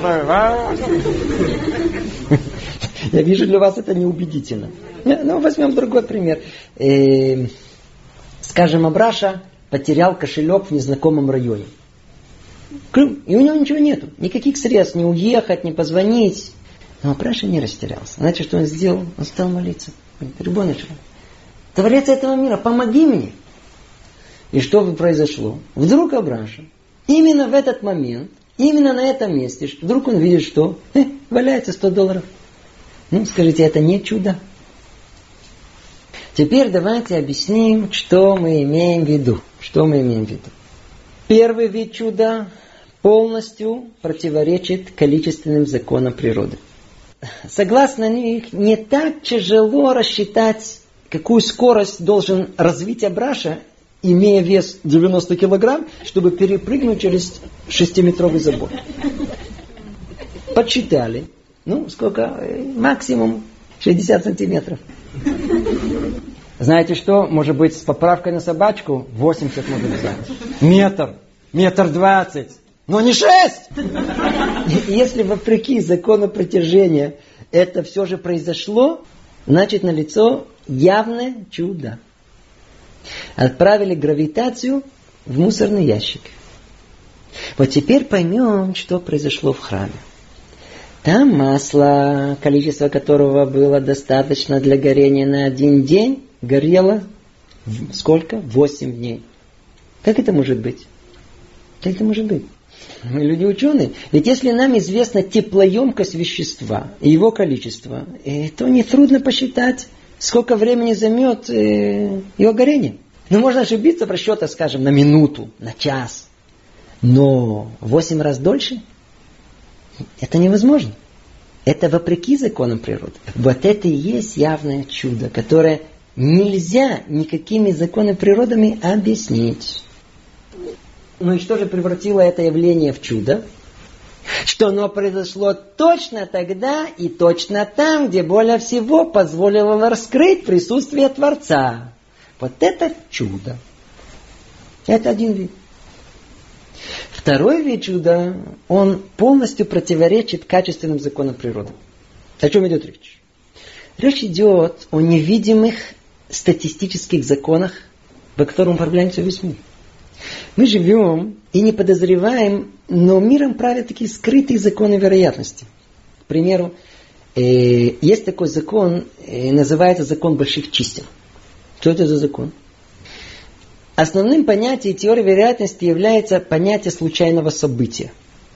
я вижу, для вас это неубедительно. Ну, возьмем другой пример. Э, скажем, Абраша потерял кошелек в незнакомом районе. И у него ничего нету. Никаких средств, не уехать, не позвонить. Но Абраша не растерялся. Значит, что он сделал? Он стал молиться. Ребеночек, Творец этого мира, помоги мне. И что произошло? Вдруг Абраша, именно в этот момент, именно на этом месте, вдруг он видит, что э, валяется 100 долларов. Ну, скажите, это не чудо? Теперь давайте объясним, что мы имеем в виду. Что мы имеем в виду? Первый вид чуда полностью противоречит количественным законам природы. Согласно них, не так тяжело рассчитать, какую скорость должен развить Абраша, имея вес 90 килограмм, чтобы перепрыгнуть через шестиметровый забор. Подсчитали. Ну, сколько? Максимум 60 сантиметров. Знаете что? Может быть, с поправкой на собачку 80 может быть. Метр. Метр двадцать. Но не шесть! Если вопреки закону притяжения это все же произошло, значит налицо явное чудо. Отправили гравитацию в мусорный ящик. Вот теперь поймем, что произошло в храме. Там масло, количество которого было достаточно для горения на один день, горело сколько? Восемь дней. Как это может быть? Как это может быть? Мы люди ученые. Ведь если нам известна теплоемкость вещества и его количество, э, то нетрудно посчитать, сколько времени займет э, его горение. Ну, можно ошибиться в расчетах, скажем, на минуту, на час. Но восемь раз дольше – это невозможно. Это вопреки законам природы. Вот это и есть явное чудо, которое нельзя никакими законами природами объяснить. Ну и что же превратило это явление в чудо? Что оно произошло точно тогда и точно там, где более всего позволило раскрыть присутствие Творца. Вот это чудо. Это один вид. Второй вид чуда, он полностью противоречит качественным законам природы. О чем идет речь? Речь идет о невидимых статистических законах, по которым управляется весь мир. Мы живем и не подозреваем, но миром правят такие скрытые законы вероятности. К примеру, э, есть такой закон, э, называется закон больших чисел. Что это за закон? Основным понятием теории вероятности является понятие случайного события.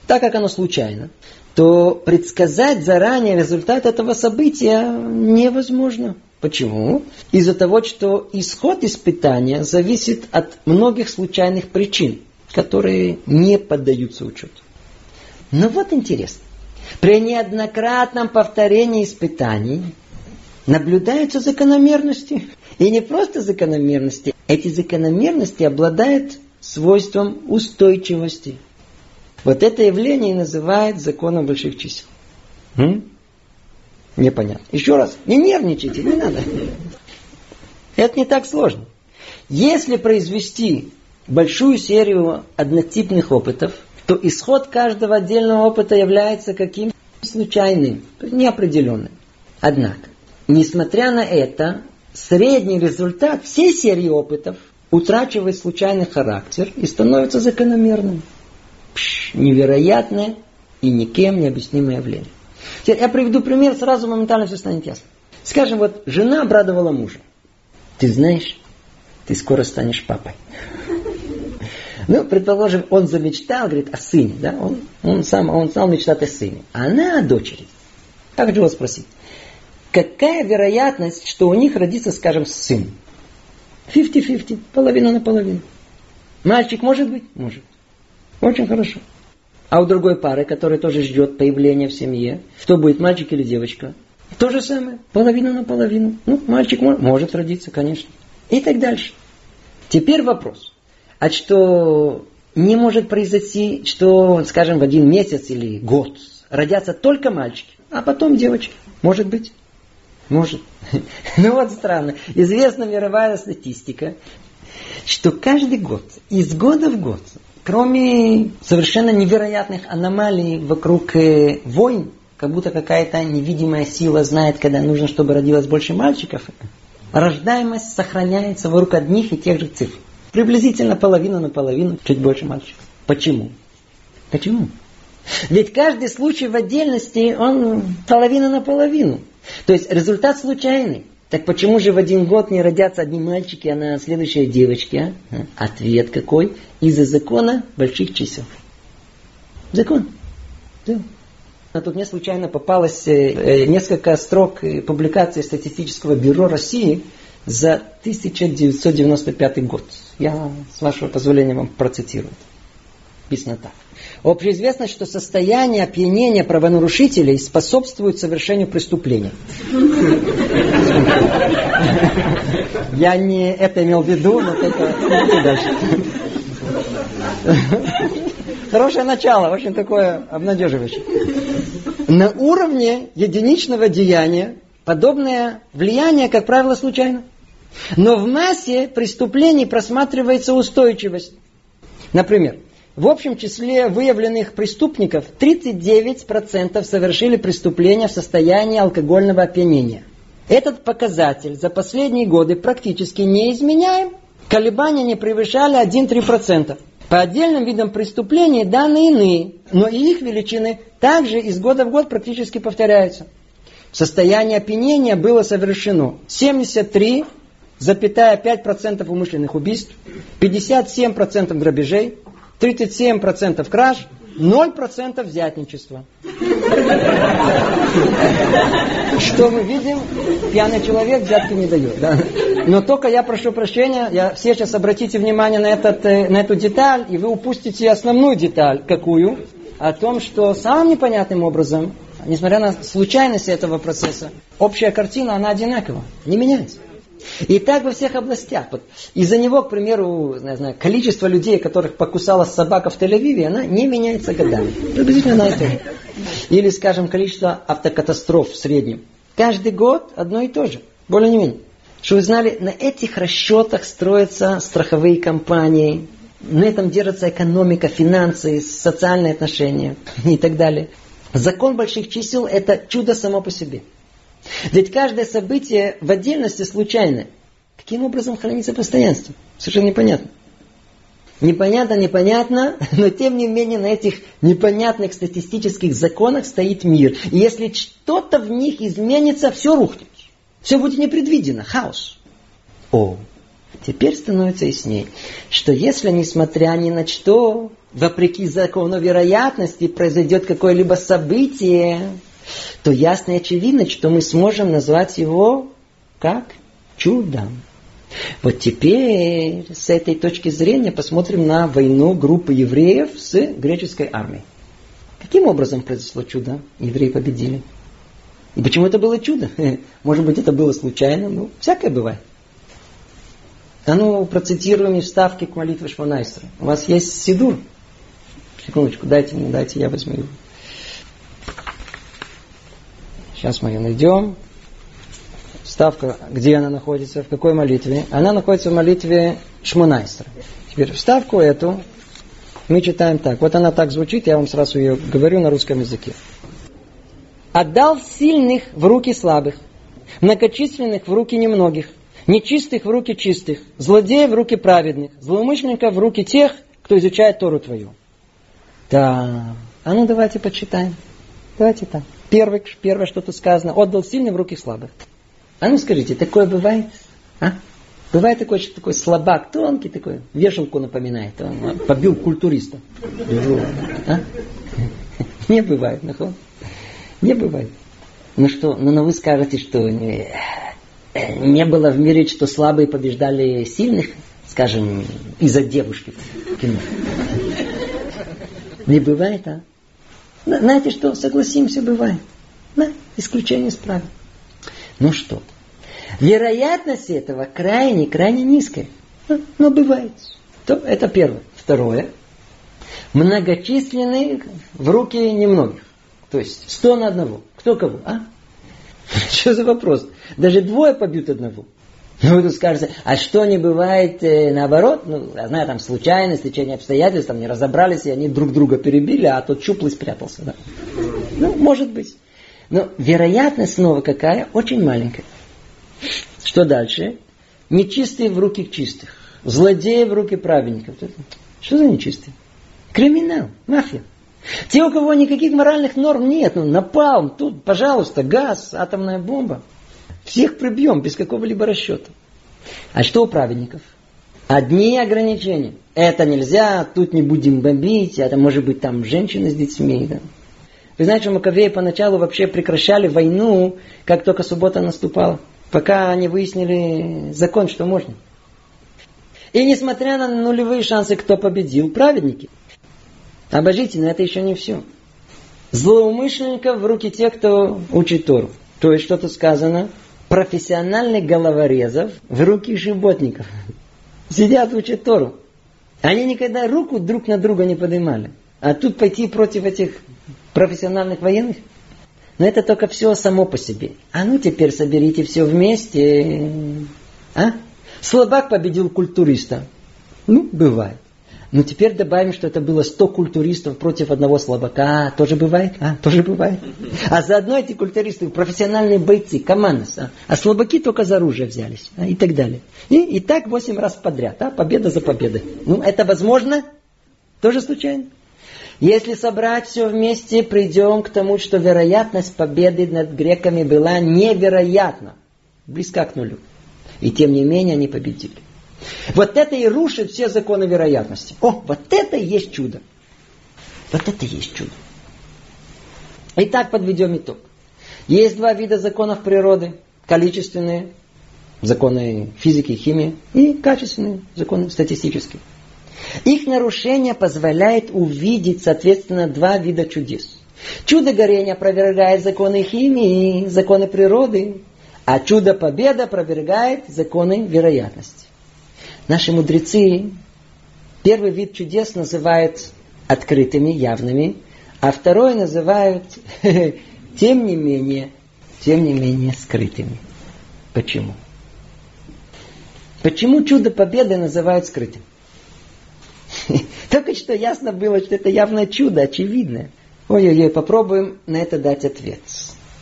Так как оно случайно, то предсказать заранее результат этого события невозможно. Почему? Из-за того, что исход испытания зависит от многих случайных причин, которые не поддаются учету. Но вот интересно. При неоднократном повторении испытаний наблюдаются закономерности. И не просто закономерности. Эти закономерности обладают свойством устойчивости. Вот это явление называют законом больших чисел. М? Непонятно. Еще раз, не нервничайте, не надо. Это не так сложно. Если произвести большую серию однотипных опытов, то исход каждого отдельного опыта является каким случайным, неопределенным. Однако, несмотря на это, средний результат всей серии опытов утрачивает случайный характер и становится закономерным. Пш, невероятное и никем не объяснимое явление. Теперь я приведу пример, сразу моментально все станет ясно. Скажем, вот жена обрадовала мужа. Ты знаешь, ты скоро станешь папой. Ну, предположим, он замечтал, говорит, о сыне, да? Он, он, сам, он сам мечтает о сыне. А она о дочери. Как же вас спросить? Какая вероятность, что у них родится, скажем, сын? 50-50, половина на половину. Мальчик может быть? Может. Очень хорошо. А у другой пары, которая тоже ждет появления в семье, что будет, мальчик или девочка? То же самое, половина на половину. Ну, мальчик может, может родиться, конечно. И так дальше. Теперь вопрос. А что не может произойти, что, скажем, в один месяц или год родятся только мальчики, а потом девочки? Может быть. Может. Ну вот странно. Известна мировая статистика, что каждый год, из года в год, кроме совершенно невероятных аномалий вокруг э, войн, как будто какая-то невидимая сила знает, когда нужно, чтобы родилось больше мальчиков, рождаемость сохраняется вокруг одних и тех же цифр. Приблизительно половина на половину, чуть больше мальчиков. Почему? Почему? Ведь каждый случай в отдельности, он половина на половину. То есть результат случайный. Так почему же в один год не родятся одни мальчики, а на следующие девочки? А? Ответ какой? Из-за закона больших чисел. Закон. Да. А тут мне случайно попалось э, э, несколько строк публикации Статистического бюро России за 1995 год. Я, с вашего позволения, вам процитирую. Написано так. Общеизвестно, что состояние опьянения правонарушителей способствует совершению преступления. Я не это имел в виду, но только дальше. Хорошее начало, очень такое обнадеживающее. На уровне единичного деяния подобное влияние, как правило, случайно. Но в массе преступлений просматривается устойчивость. Например, в общем числе выявленных преступников 39% совершили преступления в состоянии алкогольного опьянения. Этот показатель за последние годы практически не изменяем. Колебания не превышали 1-3%. По отдельным видам преступлений данные иные, но и их величины также из года в год практически повторяются. В состоянии опьянения было совершено 73,5% умышленных убийств, 57% грабежей, 37% краж, 0% взятничества. Что мы видим? Пьяный человек взятки не дает. Да? Но только я прошу прощения, я все сейчас обратите внимание на, этот, э, на эту деталь, и вы упустите основную деталь. Какую? О том, что самым непонятным образом, несмотря на случайность этого процесса, общая картина, она одинакова, не меняется. И так во всех областях. Из-за него, к примеру, знаю, количество людей, которых покусала собака в Тель-Авиве, она не меняется годами. Приблизительно на это. Или, скажем, количество автокатастроф в среднем. Каждый год одно и то же. Более не менее. Что вы знали, на этих расчетах строятся страховые компании, на этом держится экономика, финансы, социальные отношения и так далее. Закон больших чисел – это чудо само по себе. Ведь каждое событие в отдельности случайное. Каким образом хранится постоянство? Совершенно непонятно. Непонятно, непонятно, но тем не менее на этих непонятных статистических законах стоит мир. И если что-то в них изменится, все рухнет. Все будет непредвидено, хаос. О, теперь становится яснее, что если, несмотря ни на что, вопреки закону вероятности, произойдет какое-либо событие, то ясно и очевидно, что мы сможем назвать его как чудом. Вот теперь с этой точки зрения посмотрим на войну группы евреев с греческой армией. Каким образом произошло чудо? Евреи победили. И почему это было чудо? Может быть, это было случайно, ну, всякое бывает. А ну, процитируем вставки к молитве Шманайстера. У вас есть Сидур? Секундочку, дайте мне, дайте, я возьму его. Сейчас мы ее найдем. Ставка, где она находится, в какой молитве? Она находится в молитве Шмунайстера. Теперь вставку эту мы читаем так. Вот она так звучит, я вам сразу ее говорю на русском языке. «Отдал сильных в руки слабых, многочисленных в руки немногих, нечистых в руки чистых, злодеев в руки праведных, злоумышленников в руки тех, кто изучает Тору твою». Да, а ну давайте почитаем. Давайте так. Первое, первое что тут сказано, отдал сильным в руки слабых. А ну скажите, такое бывает? А? Бывает такой, что такой слабак, тонкий такой, вешалку напоминает. Он побил культуриста. А? Не бывает, нахуй. Не бывает. Ну что, ну, ну вы скажете, что не, не было в мире, что слабые побеждали сильных, скажем, из-за девушки в кино. Не бывает, а? Знаете что, согласимся, бывает. Да, исключение из правил. Ну что, вероятность этого крайне, крайне низкая. Но, но бывает. То, это первое. Второе. Многочисленные в руки немногих. То есть сто на одного. Кто кого? А? Что за вопрос? Даже двое побьют одного. Ну, вы скажете, а что не бывает э, наоборот? Ну, я знаю, там случайность, течение обстоятельств, там не разобрались, и они друг друга перебили, а тот щуплый спрятался. Да? Ну, может быть. Но вероятность снова какая? Очень маленькая. Что дальше? Нечистые в руки чистых. Злодеи в руки праведников. Что за нечистые? Криминал, мафия. Те, у кого никаких моральных норм нет, ну напал, тут, пожалуйста, газ, атомная бомба. Всех прибьем без какого-либо расчета. А что у праведников? Одни ограничения. Это нельзя, тут не будем бомбить, это может быть там женщины с детьми. Да. Вы знаете, что Маковеи поначалу вообще прекращали войну, как только суббота наступала, пока они выяснили закон, что можно. И несмотря на нулевые шансы, кто победил, праведники. Обожите, но это еще не все. Злоумышленников в руки тех, кто учит Тору. То есть что-то сказано, профессиональных головорезов в руки животников. Сидят, учат Тору. Они никогда руку друг на друга не поднимали. А тут пойти против этих профессиональных военных? Но это только все само по себе. А ну теперь соберите все вместе. А? Слабак победил культуриста. Ну, бывает. Но теперь добавим, что это было 100 культуристов против одного слабака. Тоже бывает? А, тоже бывает. А заодно эти культуристы профессиональные бойцы, командос. А, а слабаки только за оружие взялись. А, и так далее. И, и так 8 раз подряд. А, победа за победой. Ну, это возможно? Тоже случайно? Если собрать все вместе, придем к тому, что вероятность победы над греками была невероятна. Близка к нулю. И тем не менее они победили. Вот это и рушит все законы вероятности. О, вот это и есть чудо. Вот это и есть чудо. Итак, подведем итог. Есть два вида законов природы. Количественные, законы физики и химии, и качественные, законы статистические. Их нарушение позволяет увидеть, соответственно, два вида чудес. Чудо горения опровергает законы химии, законы природы, а чудо победа опровергает законы вероятности. Наши мудрецы первый вид чудес называют открытыми, явными, а второй называют, тем не менее, тем не менее, скрытыми. Почему? Почему чудо победы называют скрытым? Только что ясно было, что это явное чудо, очевидное. Ой-ой-ой, попробуем на это дать ответ.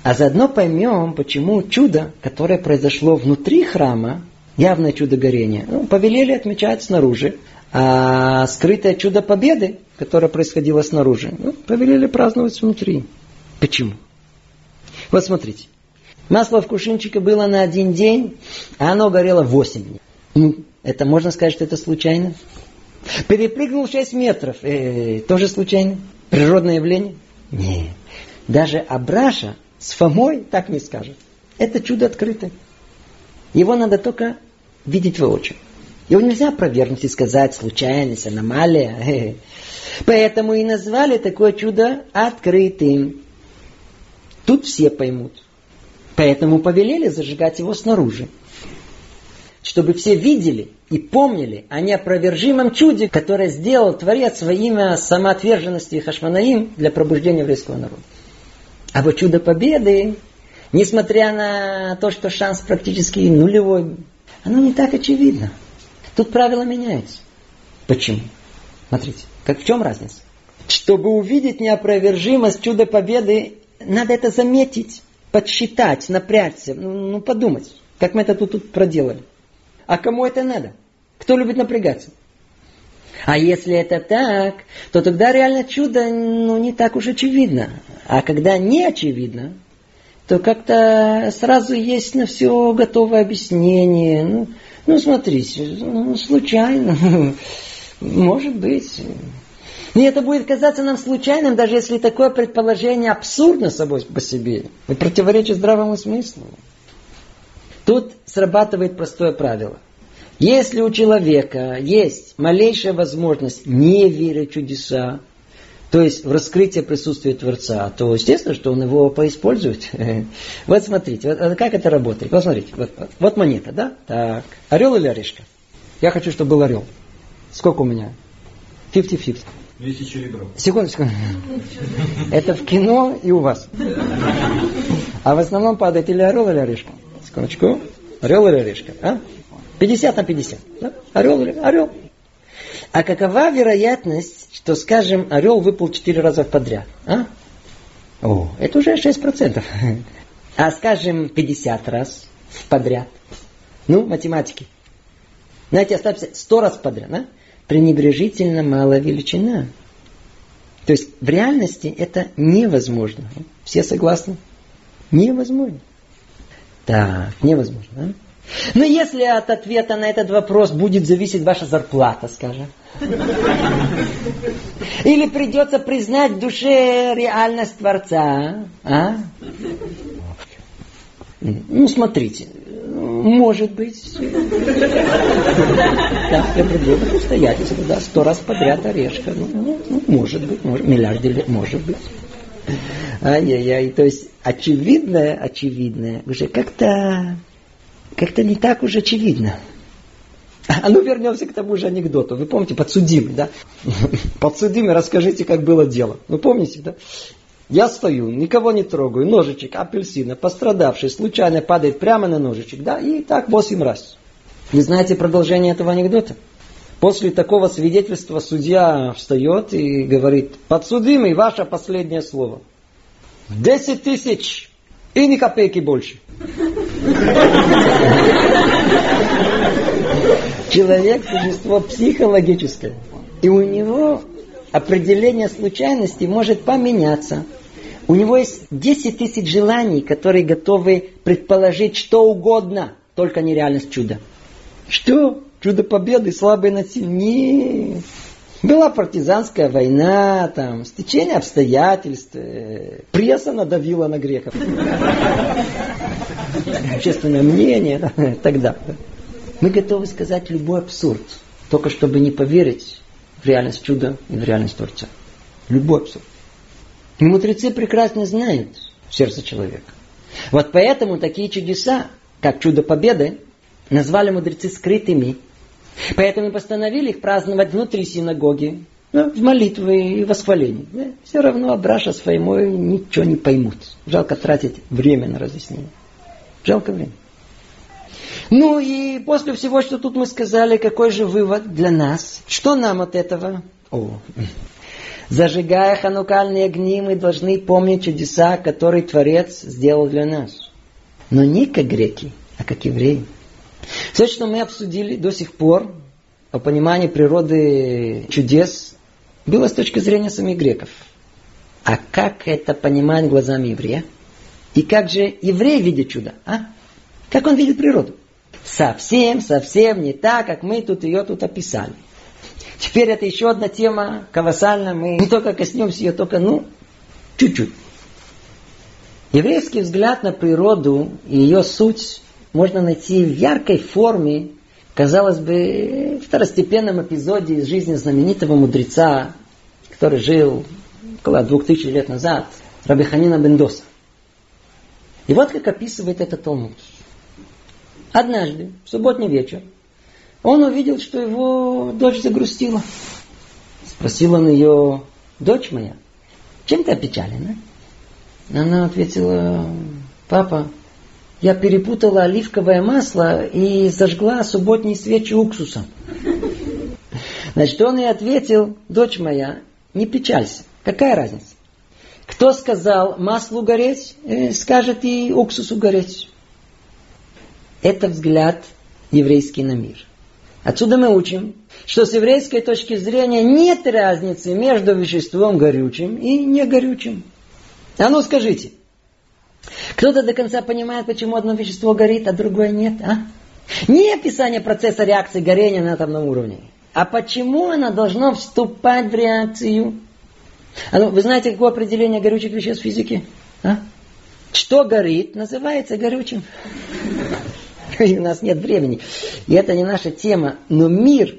А заодно поймем, почему чудо, которое произошло внутри храма, явное чудо горения. Ну, повелели отмечать снаружи, а скрытое чудо победы, которое происходило снаружи, ну, повелели праздновать внутри. Почему? Вот смотрите. Масло в кувшинчике было на один день, а оно горело восемь дней. Ну, это можно сказать, что это случайно? Перепрыгнул 6 метров. Э, тоже случайно? Природное явление? Нет. Даже Абраша с Фомой так не скажет. Это чудо открытое. Его надо только видеть воочию. Его нельзя опровергнуть и сказать случайность, аномалия. Поэтому и назвали такое чудо открытым. Тут все поймут. Поэтому повелели зажигать его снаружи. Чтобы все видели и помнили о неопровержимом чуде, которое сделал Творец во имя самоотверженности Хашманаим для пробуждения еврейского народа. А вот чудо победы, несмотря на то, что шанс практически нулевой, оно не так очевидно. Тут правила меняются. Почему? Смотрите, как в чем разница? Чтобы увидеть неопровержимость чуда победы, надо это заметить, подсчитать, напрячься, ну, ну подумать, как мы это тут, тут проделали. А кому это надо? Кто любит напрягаться? А если это так, то тогда реально чудо ну, не так уж очевидно. А когда не очевидно, то как-то сразу есть на все готовое объяснение. Ну, ну смотрите, ну, случайно. Может быть. И это будет казаться нам случайным, даже если такое предположение абсурдно собой по себе и противоречит здравому смыслу. Тут срабатывает простое правило. Если у человека есть малейшая возможность не верить в чудеса, то есть в раскрытие присутствия Творца, то естественно, что он его поиспользует. Вот смотрите, вот как это работает. Вот смотрите, вот, вот монета, да? Так, орел или орешка? Я хочу, чтобы был орел. Сколько у меня? 50-50. 2000 ребров. Секунду, секунду. Это в кино и у вас. А в основном падает или орел, или орешка. Секундочку. Орел или орешка? А? 50 на 50. Да? Орел или орел. А какова вероятность, что, скажем, орел выпал 4 раза подряд? А? О, это уже 6%. А скажем, 50 раз подряд. Ну, математики. Знаете, оставьте 100 раз подряд. А? Пренебрежительно малая величина. То есть в реальности это невозможно. Все согласны? Невозможно. Так, невозможно. Да? Но если от ответа на этот вопрос будет зависеть ваша зарплата, скажем, или придется признать в душе реальность Творца, а? Ну, смотрите, может быть. Да, определенных обстоятельств, да, сто раз подряд орешка. Ну, ну, ну может быть, может, миллиард может быть. Ай-яй-яй, то есть очевидное, очевидное, уже как-то как-то не так уж очевидно. А ну вернемся к тому же анекдоту. Вы помните, подсудимый, да? Подсудимый, расскажите, как было дело. Вы помните, да? Я стою, никого не трогаю, ножичек апельсина, пострадавший, случайно падает прямо на ножичек, да, и так восемь раз. Вы знаете продолжение этого анекдота? После такого свидетельства судья встает и говорит, подсудимый, ваше последнее слово. Десять тысяч и ни копейки больше. Человек – существо психологическое. И у него определение случайности может поменяться. У него есть 10 тысяч желаний, которые готовы предположить что угодно, только нереальность чуда. Что? Чудо победы, слабый над сильнее. Была партизанская война, там, стечение обстоятельств, э, пресса надавила на греков. Общественное мнение, тогда. Мы готовы сказать любой абсурд, только чтобы не поверить в реальность чуда и в реальность Творца. Любой абсурд. И мудрецы прекрасно знают сердце человека. Вот поэтому такие чудеса, как чудо победы, назвали мудрецы скрытыми. Поэтому постановили их праздновать внутри синагоги, ну, в молитвы и восхвалении. Да? Все равно Абраша своему ничего не поймут. Жалко тратить время на разъяснение. Жалко время. Ну и после всего, что тут мы сказали, какой же вывод для нас? Что нам от этого? О, Зажигая ханукальные огни, мы должны помнить чудеса, которые Творец сделал для нас. Но не как греки, а как евреи. Все, что мы обсудили до сих пор о понимании природы чудес, было с точки зрения самих греков. А как это понимать глазами еврея? И как же еврей видит чудо? А? Как он видит природу? Совсем, совсем не так, как мы тут ее тут описали. Теперь это еще одна тема колоссальная. Мы не только коснемся ее, только, ну, чуть-чуть. Еврейский взгляд на природу и ее суть можно найти в яркой форме, казалось бы, второстепенном эпизоде из жизни знаменитого мудреца, который жил около двух тысяч лет назад, Рабиханина Бендоса. И вот как описывает этот Талмуд. Однажды, в субботний вечер, он увидел, что его дочь загрустила. Спросил он ее, дочь моя, чем ты опечалена? Она ответила, папа, я перепутала оливковое масло и зажгла субботние свечи уксусом. Значит, он и ответил, дочь моя, не печалься, какая разница? Кто сказал маслу гореть, э, скажет и уксусу гореть. Это взгляд еврейский на мир. Отсюда мы учим, что с еврейской точки зрения нет разницы между веществом горючим и не горючим. А ну скажите, кто-то до конца понимает, почему одно вещество горит, а другое нет, а? Не описание процесса реакции горения на атомном уровне, а почему оно должно вступать в реакцию. А ну, вы знаете, какое определение горючих веществ в физике? А? Что горит, называется горючим. у нас нет времени. И это не наша тема. Но мир,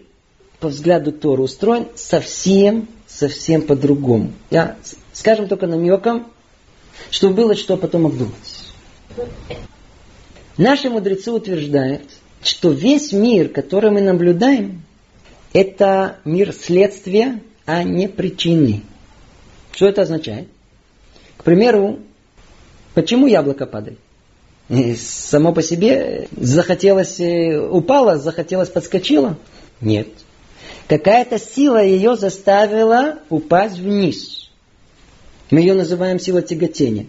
по взгляду Тора, устроен совсем, совсем по-другому. Я, скажем только намеком, чтобы было что потом обдумать. Наши мудрецы утверждают, что весь мир, который мы наблюдаем, это мир следствия, а не причины. Что это означает? К примеру, Почему яблоко падает? И само по себе захотелось, э, упало, захотелось, подскочило? Нет. Какая-то сила ее заставила упасть вниз. Мы ее называем сила тяготения.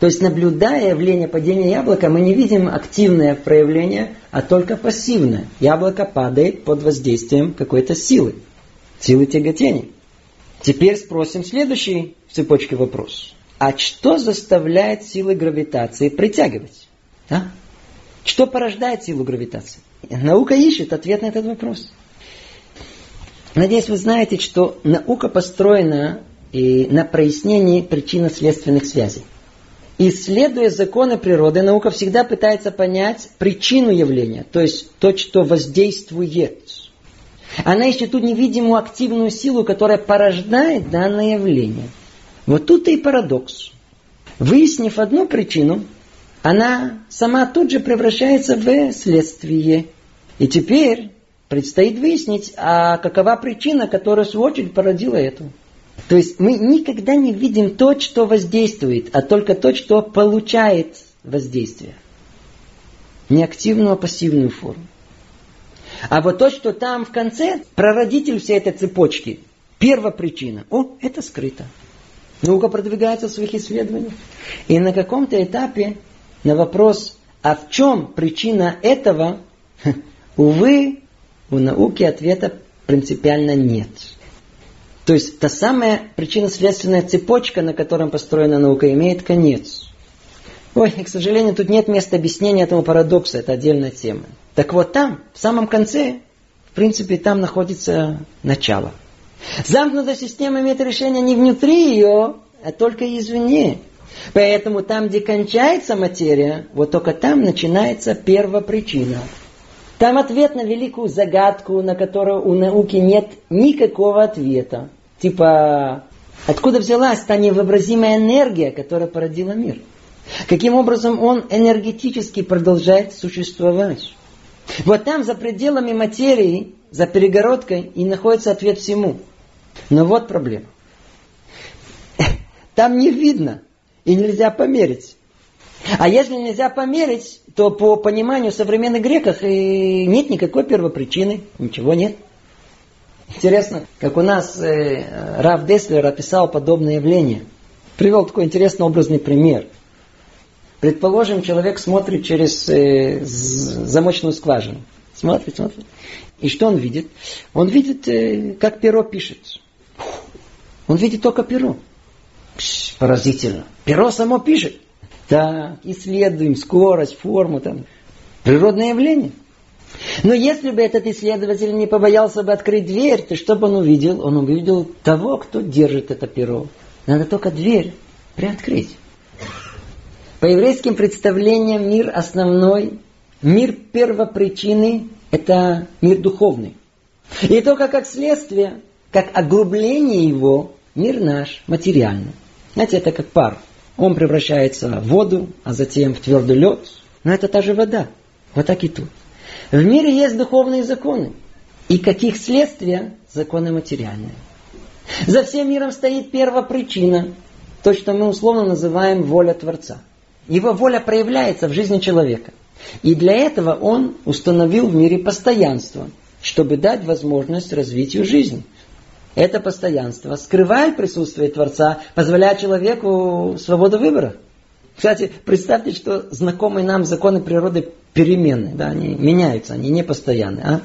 То есть, наблюдая явление падения яблока, мы не видим активное проявление, а только пассивное. Яблоко падает под воздействием какой-то силы. Силы тяготения. Теперь спросим следующий в цепочке вопрос. А что заставляет силы гравитации притягивать? А? Что порождает силу гравитации? Наука ищет ответ на этот вопрос. Надеюсь, вы знаете, что наука построена и на прояснении причинно-следственных связей. Исследуя законы природы, наука всегда пытается понять причину явления, то есть то, что воздействует. Она ищет ту невидимую активную силу, которая порождает данное явление. Вот тут и парадокс. Выяснив одну причину, она сама тут же превращается в следствие. И теперь предстоит выяснить, а какова причина, которая в свою очередь породила это. То есть мы никогда не видим то, что воздействует, а только то, что получает воздействие. Не активную, а пассивную форму. А вот то, что там в конце, прародитель всей этой цепочки, первопричина, о, это скрыто. Наука продвигается в своих исследованиях. И на каком-то этапе на вопрос, а в чем причина этого, увы, у науки ответа принципиально нет. То есть та самая причинно-следственная цепочка, на котором построена наука, имеет конец. Ой, к сожалению, тут нет места объяснения этому парадоксу, это отдельная тема. Так вот там, в самом конце, в принципе, там находится начало. Замкнутая система имеет решение не внутри ее, а только извне. Поэтому там, где кончается материя, вот только там начинается первопричина. Там ответ на великую загадку, на которую у науки нет никакого ответа. Типа, откуда взялась та невообразимая энергия, которая породила мир? Каким образом он энергетически продолжает существовать? Вот там, за пределами материи, за перегородкой, и находится ответ всему. Но вот проблема. Там не видно, и нельзя померить. А если нельзя померить, то по пониманию современных греков нет никакой первопричины, ничего нет. Интересно, как у нас э, Раф Деслер описал подобное явление. Привел такой интересный образный пример. Предположим, человек смотрит через э, замочную скважину. Смотрит, смотрит. И что он видит? Он видит, э, как перо пишет. Он видит только перо. Пш, поразительно. Перо само пишет. Так, исследуем скорость, форму, там. Природное явление. Но если бы этот исследователь не побоялся бы открыть дверь, то что бы он увидел? Он увидел того, кто держит это перо. Надо только дверь приоткрыть. По еврейским представлениям мир основной, мир первопричины – это мир духовный. И только как следствие, как оглубление его, мир наш материальный. Знаете, это как пар. Он превращается в воду, а затем в твердый лед. Но это та же вода. Вот так и тут. В мире есть духовные законы. И каких следствия? Законы материальные. За всем миром стоит первопричина. То, что мы условно называем воля Творца. Его воля проявляется в жизни человека. И для этого он установил в мире постоянство, чтобы дать возможность развитию жизни. Это постоянство скрывает присутствие Творца, позволяя человеку свободу выбора. Кстати, представьте, что знакомые нам законы природы переменны, да, они меняются, они не постоянны. А?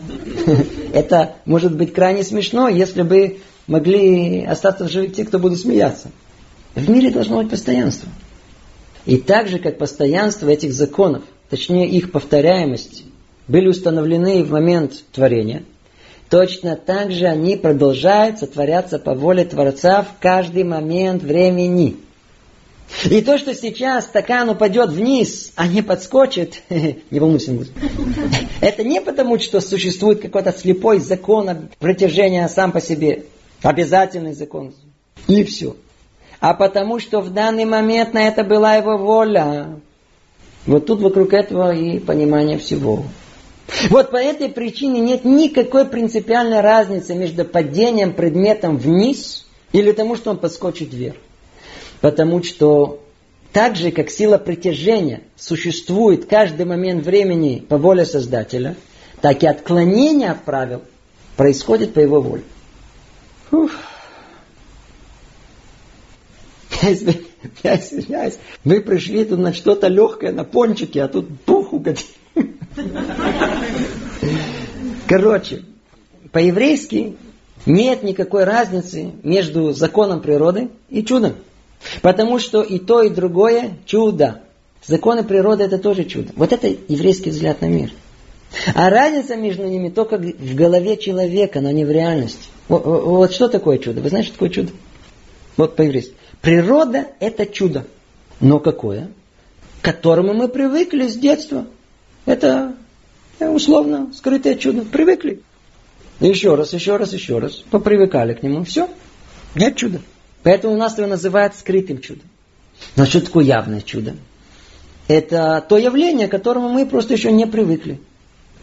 Это может быть крайне смешно, если бы могли остаться в живых те, кто будут смеяться. В мире должно быть постоянство. И так же, как постоянство этих законов, точнее их повторяемость, были установлены в момент творения – Точно так же они продолжают сотворяться по воле Творца в каждый момент времени. И то, что сейчас стакан упадет вниз, а не подскочит, не волнуйся, это не потому, что существует какой-то слепой закон притяжения сам по себе, обязательный закон, и все. А потому, что в данный момент на это была его воля. Вот тут вокруг этого и понимание всего. Вот по этой причине нет никакой принципиальной разницы между падением предметом вниз или тому, что он подскочит вверх. Потому что так же, как сила притяжения существует каждый момент времени по воле Создателя, так и отклонение от правил происходит по его воле. Фух. Я извиняюсь. Мы пришли тут на что-то легкое, на пончики, а тут пух угодил. Короче, по-еврейски нет никакой разницы между законом природы и чудом. Потому что и то, и другое чудо. Законы природы это тоже чудо. Вот это еврейский взгляд на мир. А разница между ними только в голове человека, но не в реальности. Вот, вот что такое чудо? Вы знаете, что такое чудо? Вот по-еврейски. Природа это чудо. Но какое? К которому мы привыкли с детства. Это условно скрытое чудо. Привыкли. Еще раз, еще раз, еще раз. Попривыкали к нему. Все. Нет чуда. Поэтому у нас его называют скрытым чудом. Но что такое явное чудо? Это то явление, к которому мы просто еще не привыкли.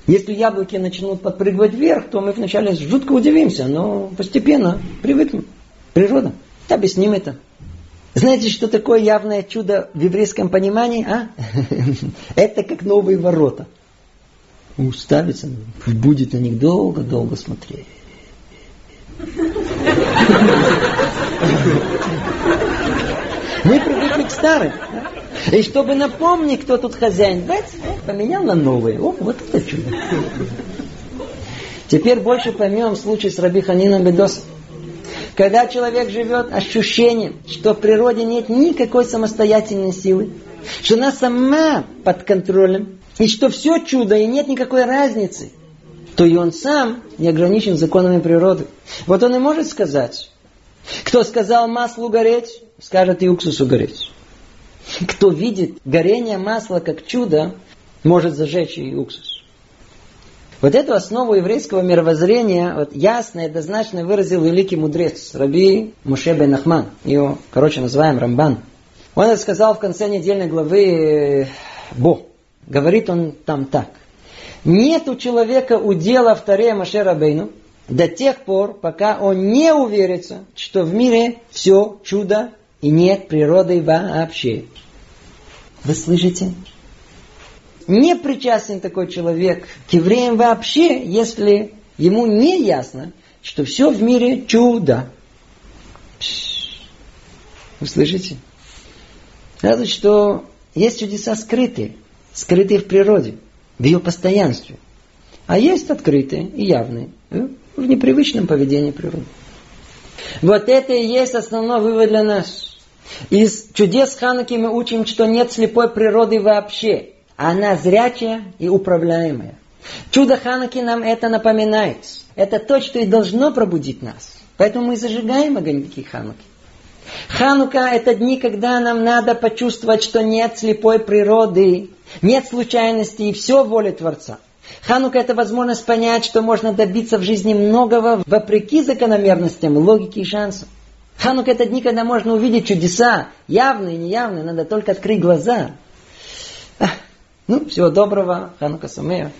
Если яблоки начнут подпрыгивать вверх, то мы вначале жутко удивимся, но постепенно привыкнем. Природа. Объясним это. Знаете, что такое явное чудо в еврейском понимании? А? Это как новые ворота. Уставится, будет на них долго-долго смотреть. Мы привыкли к старым. И чтобы напомнить, кто тут хозяин, бац, поменял на новые. О, вот это чудо. Теперь больше поймем случай с Раби Ханином Бедосом. Когда человек живет ощущением, что в природе нет никакой самостоятельной силы, что она сама под контролем, и что все чудо, и нет никакой разницы, то и он сам не ограничен законами природы. Вот он и может сказать, кто сказал маслу гореть, скажет и уксусу гореть. Кто видит горение масла как чудо, может зажечь и уксус. Вот эту основу еврейского мировоззрения вот ясно и однозначно выразил великий мудрец Раби Муше бен Ахман. Его, короче, называем Рамбан. Он это сказал в конце недельной главы э, Бо. Говорит он там так. Нет у человека удела в Таре Маше Бейну до тех пор, пока он не уверится, что в мире все чудо и нет природы вообще. Вы слышите? Не причастен такой человек к евреям вообще, если ему не ясно, что все в мире чудо. Вы слышите? Разве что есть чудеса скрытые, скрытые в природе, в ее постоянстве. А есть открытые и явные э, в непривычном поведении природы. Вот это и есть основной вывод для нас. Из чудес Хануки мы учим, что нет слепой природы вообще. Она зрячая и управляемая. Чудо Хануки нам это напоминает. Это то, что и должно пробудить нас. Поэтому мы зажигаем огоньки Хануки. Ханука – это дни, когда нам надо почувствовать, что нет слепой природы, нет случайностей и все воля Творца. Ханука – это возможность понять, что можно добиться в жизни многого вопреки закономерностям, логике и шансам. Ханук это дни, когда можно увидеть чудеса, явные и неявные, надо только открыть глаза. Ну, всего доброго, Ханука Самея.